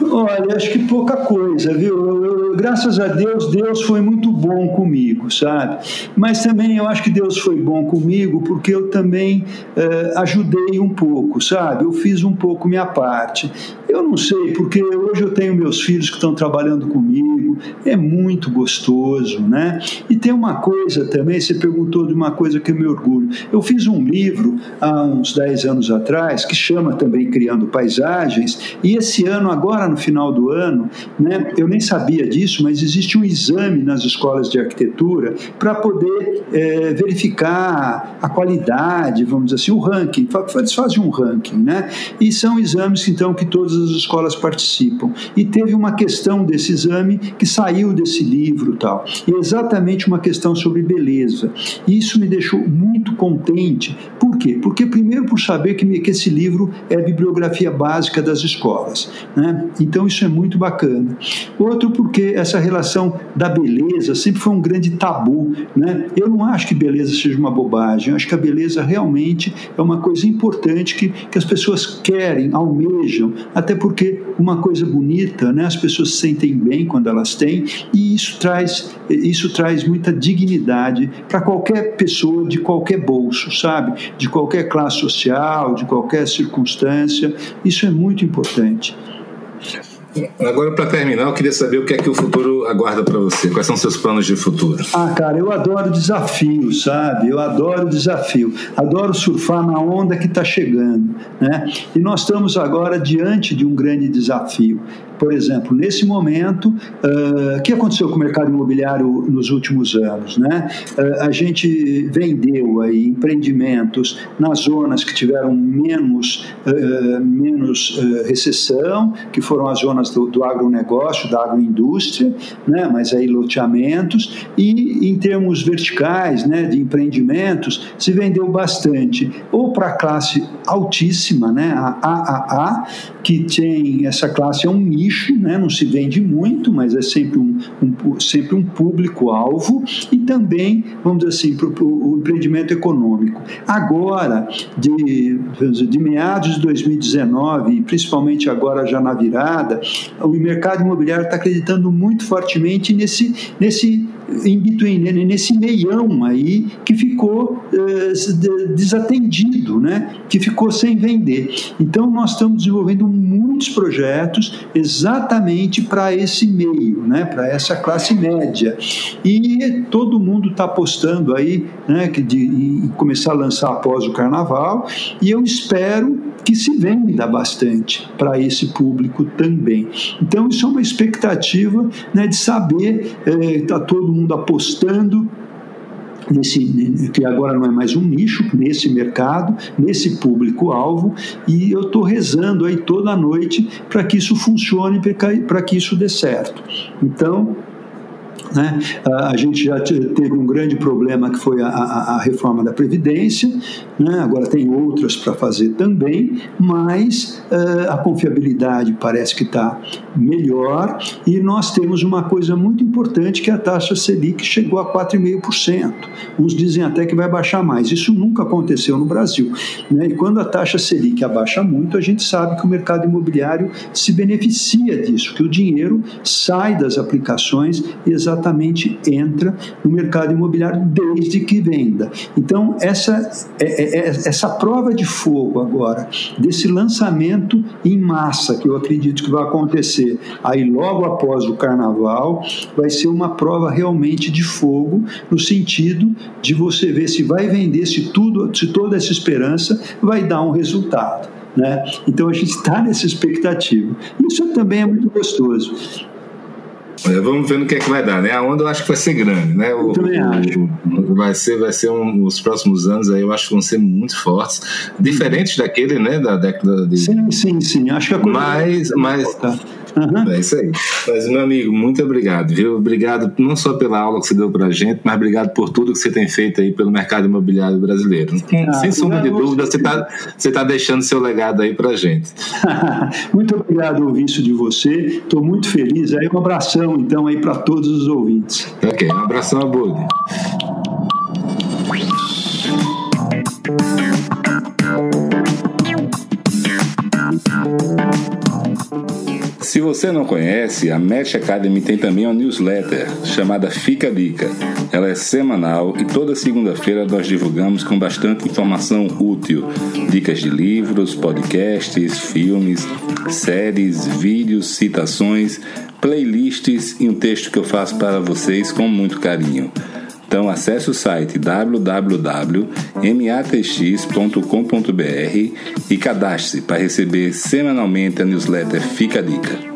Olha, acho que pouca coisa, viu? Graças a Deus, Deus foi muito bom comigo, sabe? Mas também eu acho que Deus foi bom comigo porque eu também eh, ajudei um pouco, sabe? Eu fiz um pouco minha parte. Eu não sei, porque hoje eu tenho meus filhos que estão trabalhando comigo, é muito gostoso, né? E tem uma coisa também, você perguntou de uma coisa que eu me orgulho. Eu fiz um livro há uns 10 anos atrás que chama também Criando Paisagens, e esse ano, agora no final do ano, né, eu nem sabia disso, mas existe um exame nas escolas de arquitetura para poder é, verificar a qualidade, vamos dizer assim, o ranking. Eles fazem um ranking, né? E são exames, então, que todas as escolas participam. E teve uma questão desse exame que saiu desse livro tal. E é exatamente uma questão sobre beleza. E isso me deixou muito contente. Por quê? Porque, primeiro, por saber que, que esse livro é a bibliografia básica das escolas. Né? Então, isso é muito bacana. Outro, porque essa relação da beleza sempre foi um grande tabu. Né? Eu não acho que beleza seja uma bobagem. Eu acho que a beleza realmente é uma coisa importante que, que as pessoas querem, almejam, até porque uma coisa bonita, né, as pessoas se sentem bem quando elas têm, e isso traz, isso traz muita dignidade para qualquer pessoa de qualquer bolso, sabe? De qualquer classe social, de qualquer circunstância. Isso é muito importante. Agora, para terminar, eu queria saber o que é que o futuro aguarda para você. Quais são seus planos de futuro? Ah, cara, eu adoro desafio, sabe? Eu adoro desafio. Adoro surfar na onda que está chegando, né? E nós estamos agora diante de um grande desafio. Por exemplo, nesse momento, uh, o que aconteceu com o mercado imobiliário nos últimos anos? Né? Uh, a gente vendeu aí empreendimentos nas zonas que tiveram menos, uh, menos recessão, que foram as zonas do, do agronegócio, da agroindústria, né? mas aí loteamentos, e em termos verticais né, de empreendimentos, se vendeu bastante, ou para a classe altíssima, né, a AAA, que tem essa classe é um nicho, né? não se vende muito, mas é sempre um, um sempre um público-alvo e também, vamos dizer assim, para o empreendimento econômico. Agora, de, de meados de 2019, e principalmente agora já na virada, o mercado imobiliário está acreditando muito fortemente nesse, nesse in between, né, nesse meião aí que ficou uh, desatendido, né? que ficou sem vender. Então, nós estamos desenvolvendo muitos projetos exatamente para esse meio, né? para essa classe média. E todo mundo está apostando aí né? que de, em começar a lançar após o carnaval, e eu espero que se venda bastante para esse público também. Então, isso é uma expectativa né, de saber, está eh, todo mundo apostando nesse que agora não é mais um nicho nesse mercado, nesse público-alvo, e eu estou rezando aí toda noite para que isso funcione, para que isso dê certo. Então, né? A gente já teve um grande problema que foi a, a, a reforma da Previdência, né? agora tem outras para fazer também, mas uh, a confiabilidade parece que está melhor e nós temos uma coisa muito importante que é a taxa Selic chegou a 4,5%. Uns dizem até que vai baixar mais. Isso nunca aconteceu no Brasil. Né? E quando a taxa Selic abaixa muito, a gente sabe que o mercado imobiliário se beneficia disso, que o dinheiro sai das aplicações exatamente exatamente entra no mercado imobiliário desde que venda. Então, essa, é, é, é, essa prova de fogo agora, desse lançamento em massa, que eu acredito que vai acontecer aí logo após o carnaval, vai ser uma prova realmente de fogo, no sentido de você ver se vai vender, se tudo, se toda essa esperança vai dar um resultado. Né? Então a gente está nessa expectativa. Isso também é muito gostoso. É, vamos ver no que é que vai dar, né? A onda eu acho que vai ser grande, né? O, também acho. Vai ser, vai ser um, os próximos anos aí, eu acho que vão ser muito fortes, diferentes daquele, né? Da década de. Sim, sim, sim. Acho que a coisa. Mas, mas, Uhum. É isso aí. Mas, meu amigo, muito obrigado, viu? Obrigado não só pela aula que você deu pra gente, mas obrigado por tudo que você tem feito aí pelo mercado imobiliário brasileiro. Ah, Sem sombra de dúvida, você está você tá deixando seu legado aí pra gente. muito obrigado, ouvinte de você. Estou muito feliz. Aí um abração, então, aí para todos os ouvintes. Ok, um abração, Abud. Se você não conhece, a Match Academy tem também uma newsletter chamada Fica Dica. Ela é semanal e toda segunda-feira nós divulgamos com bastante informação útil. Dicas de livros, podcasts, filmes, séries, vídeos, citações, playlists e um texto que eu faço para vocês com muito carinho. Então acesse o site www.matx.com.br e cadastre-se para receber semanalmente a newsletter Fica a Dica.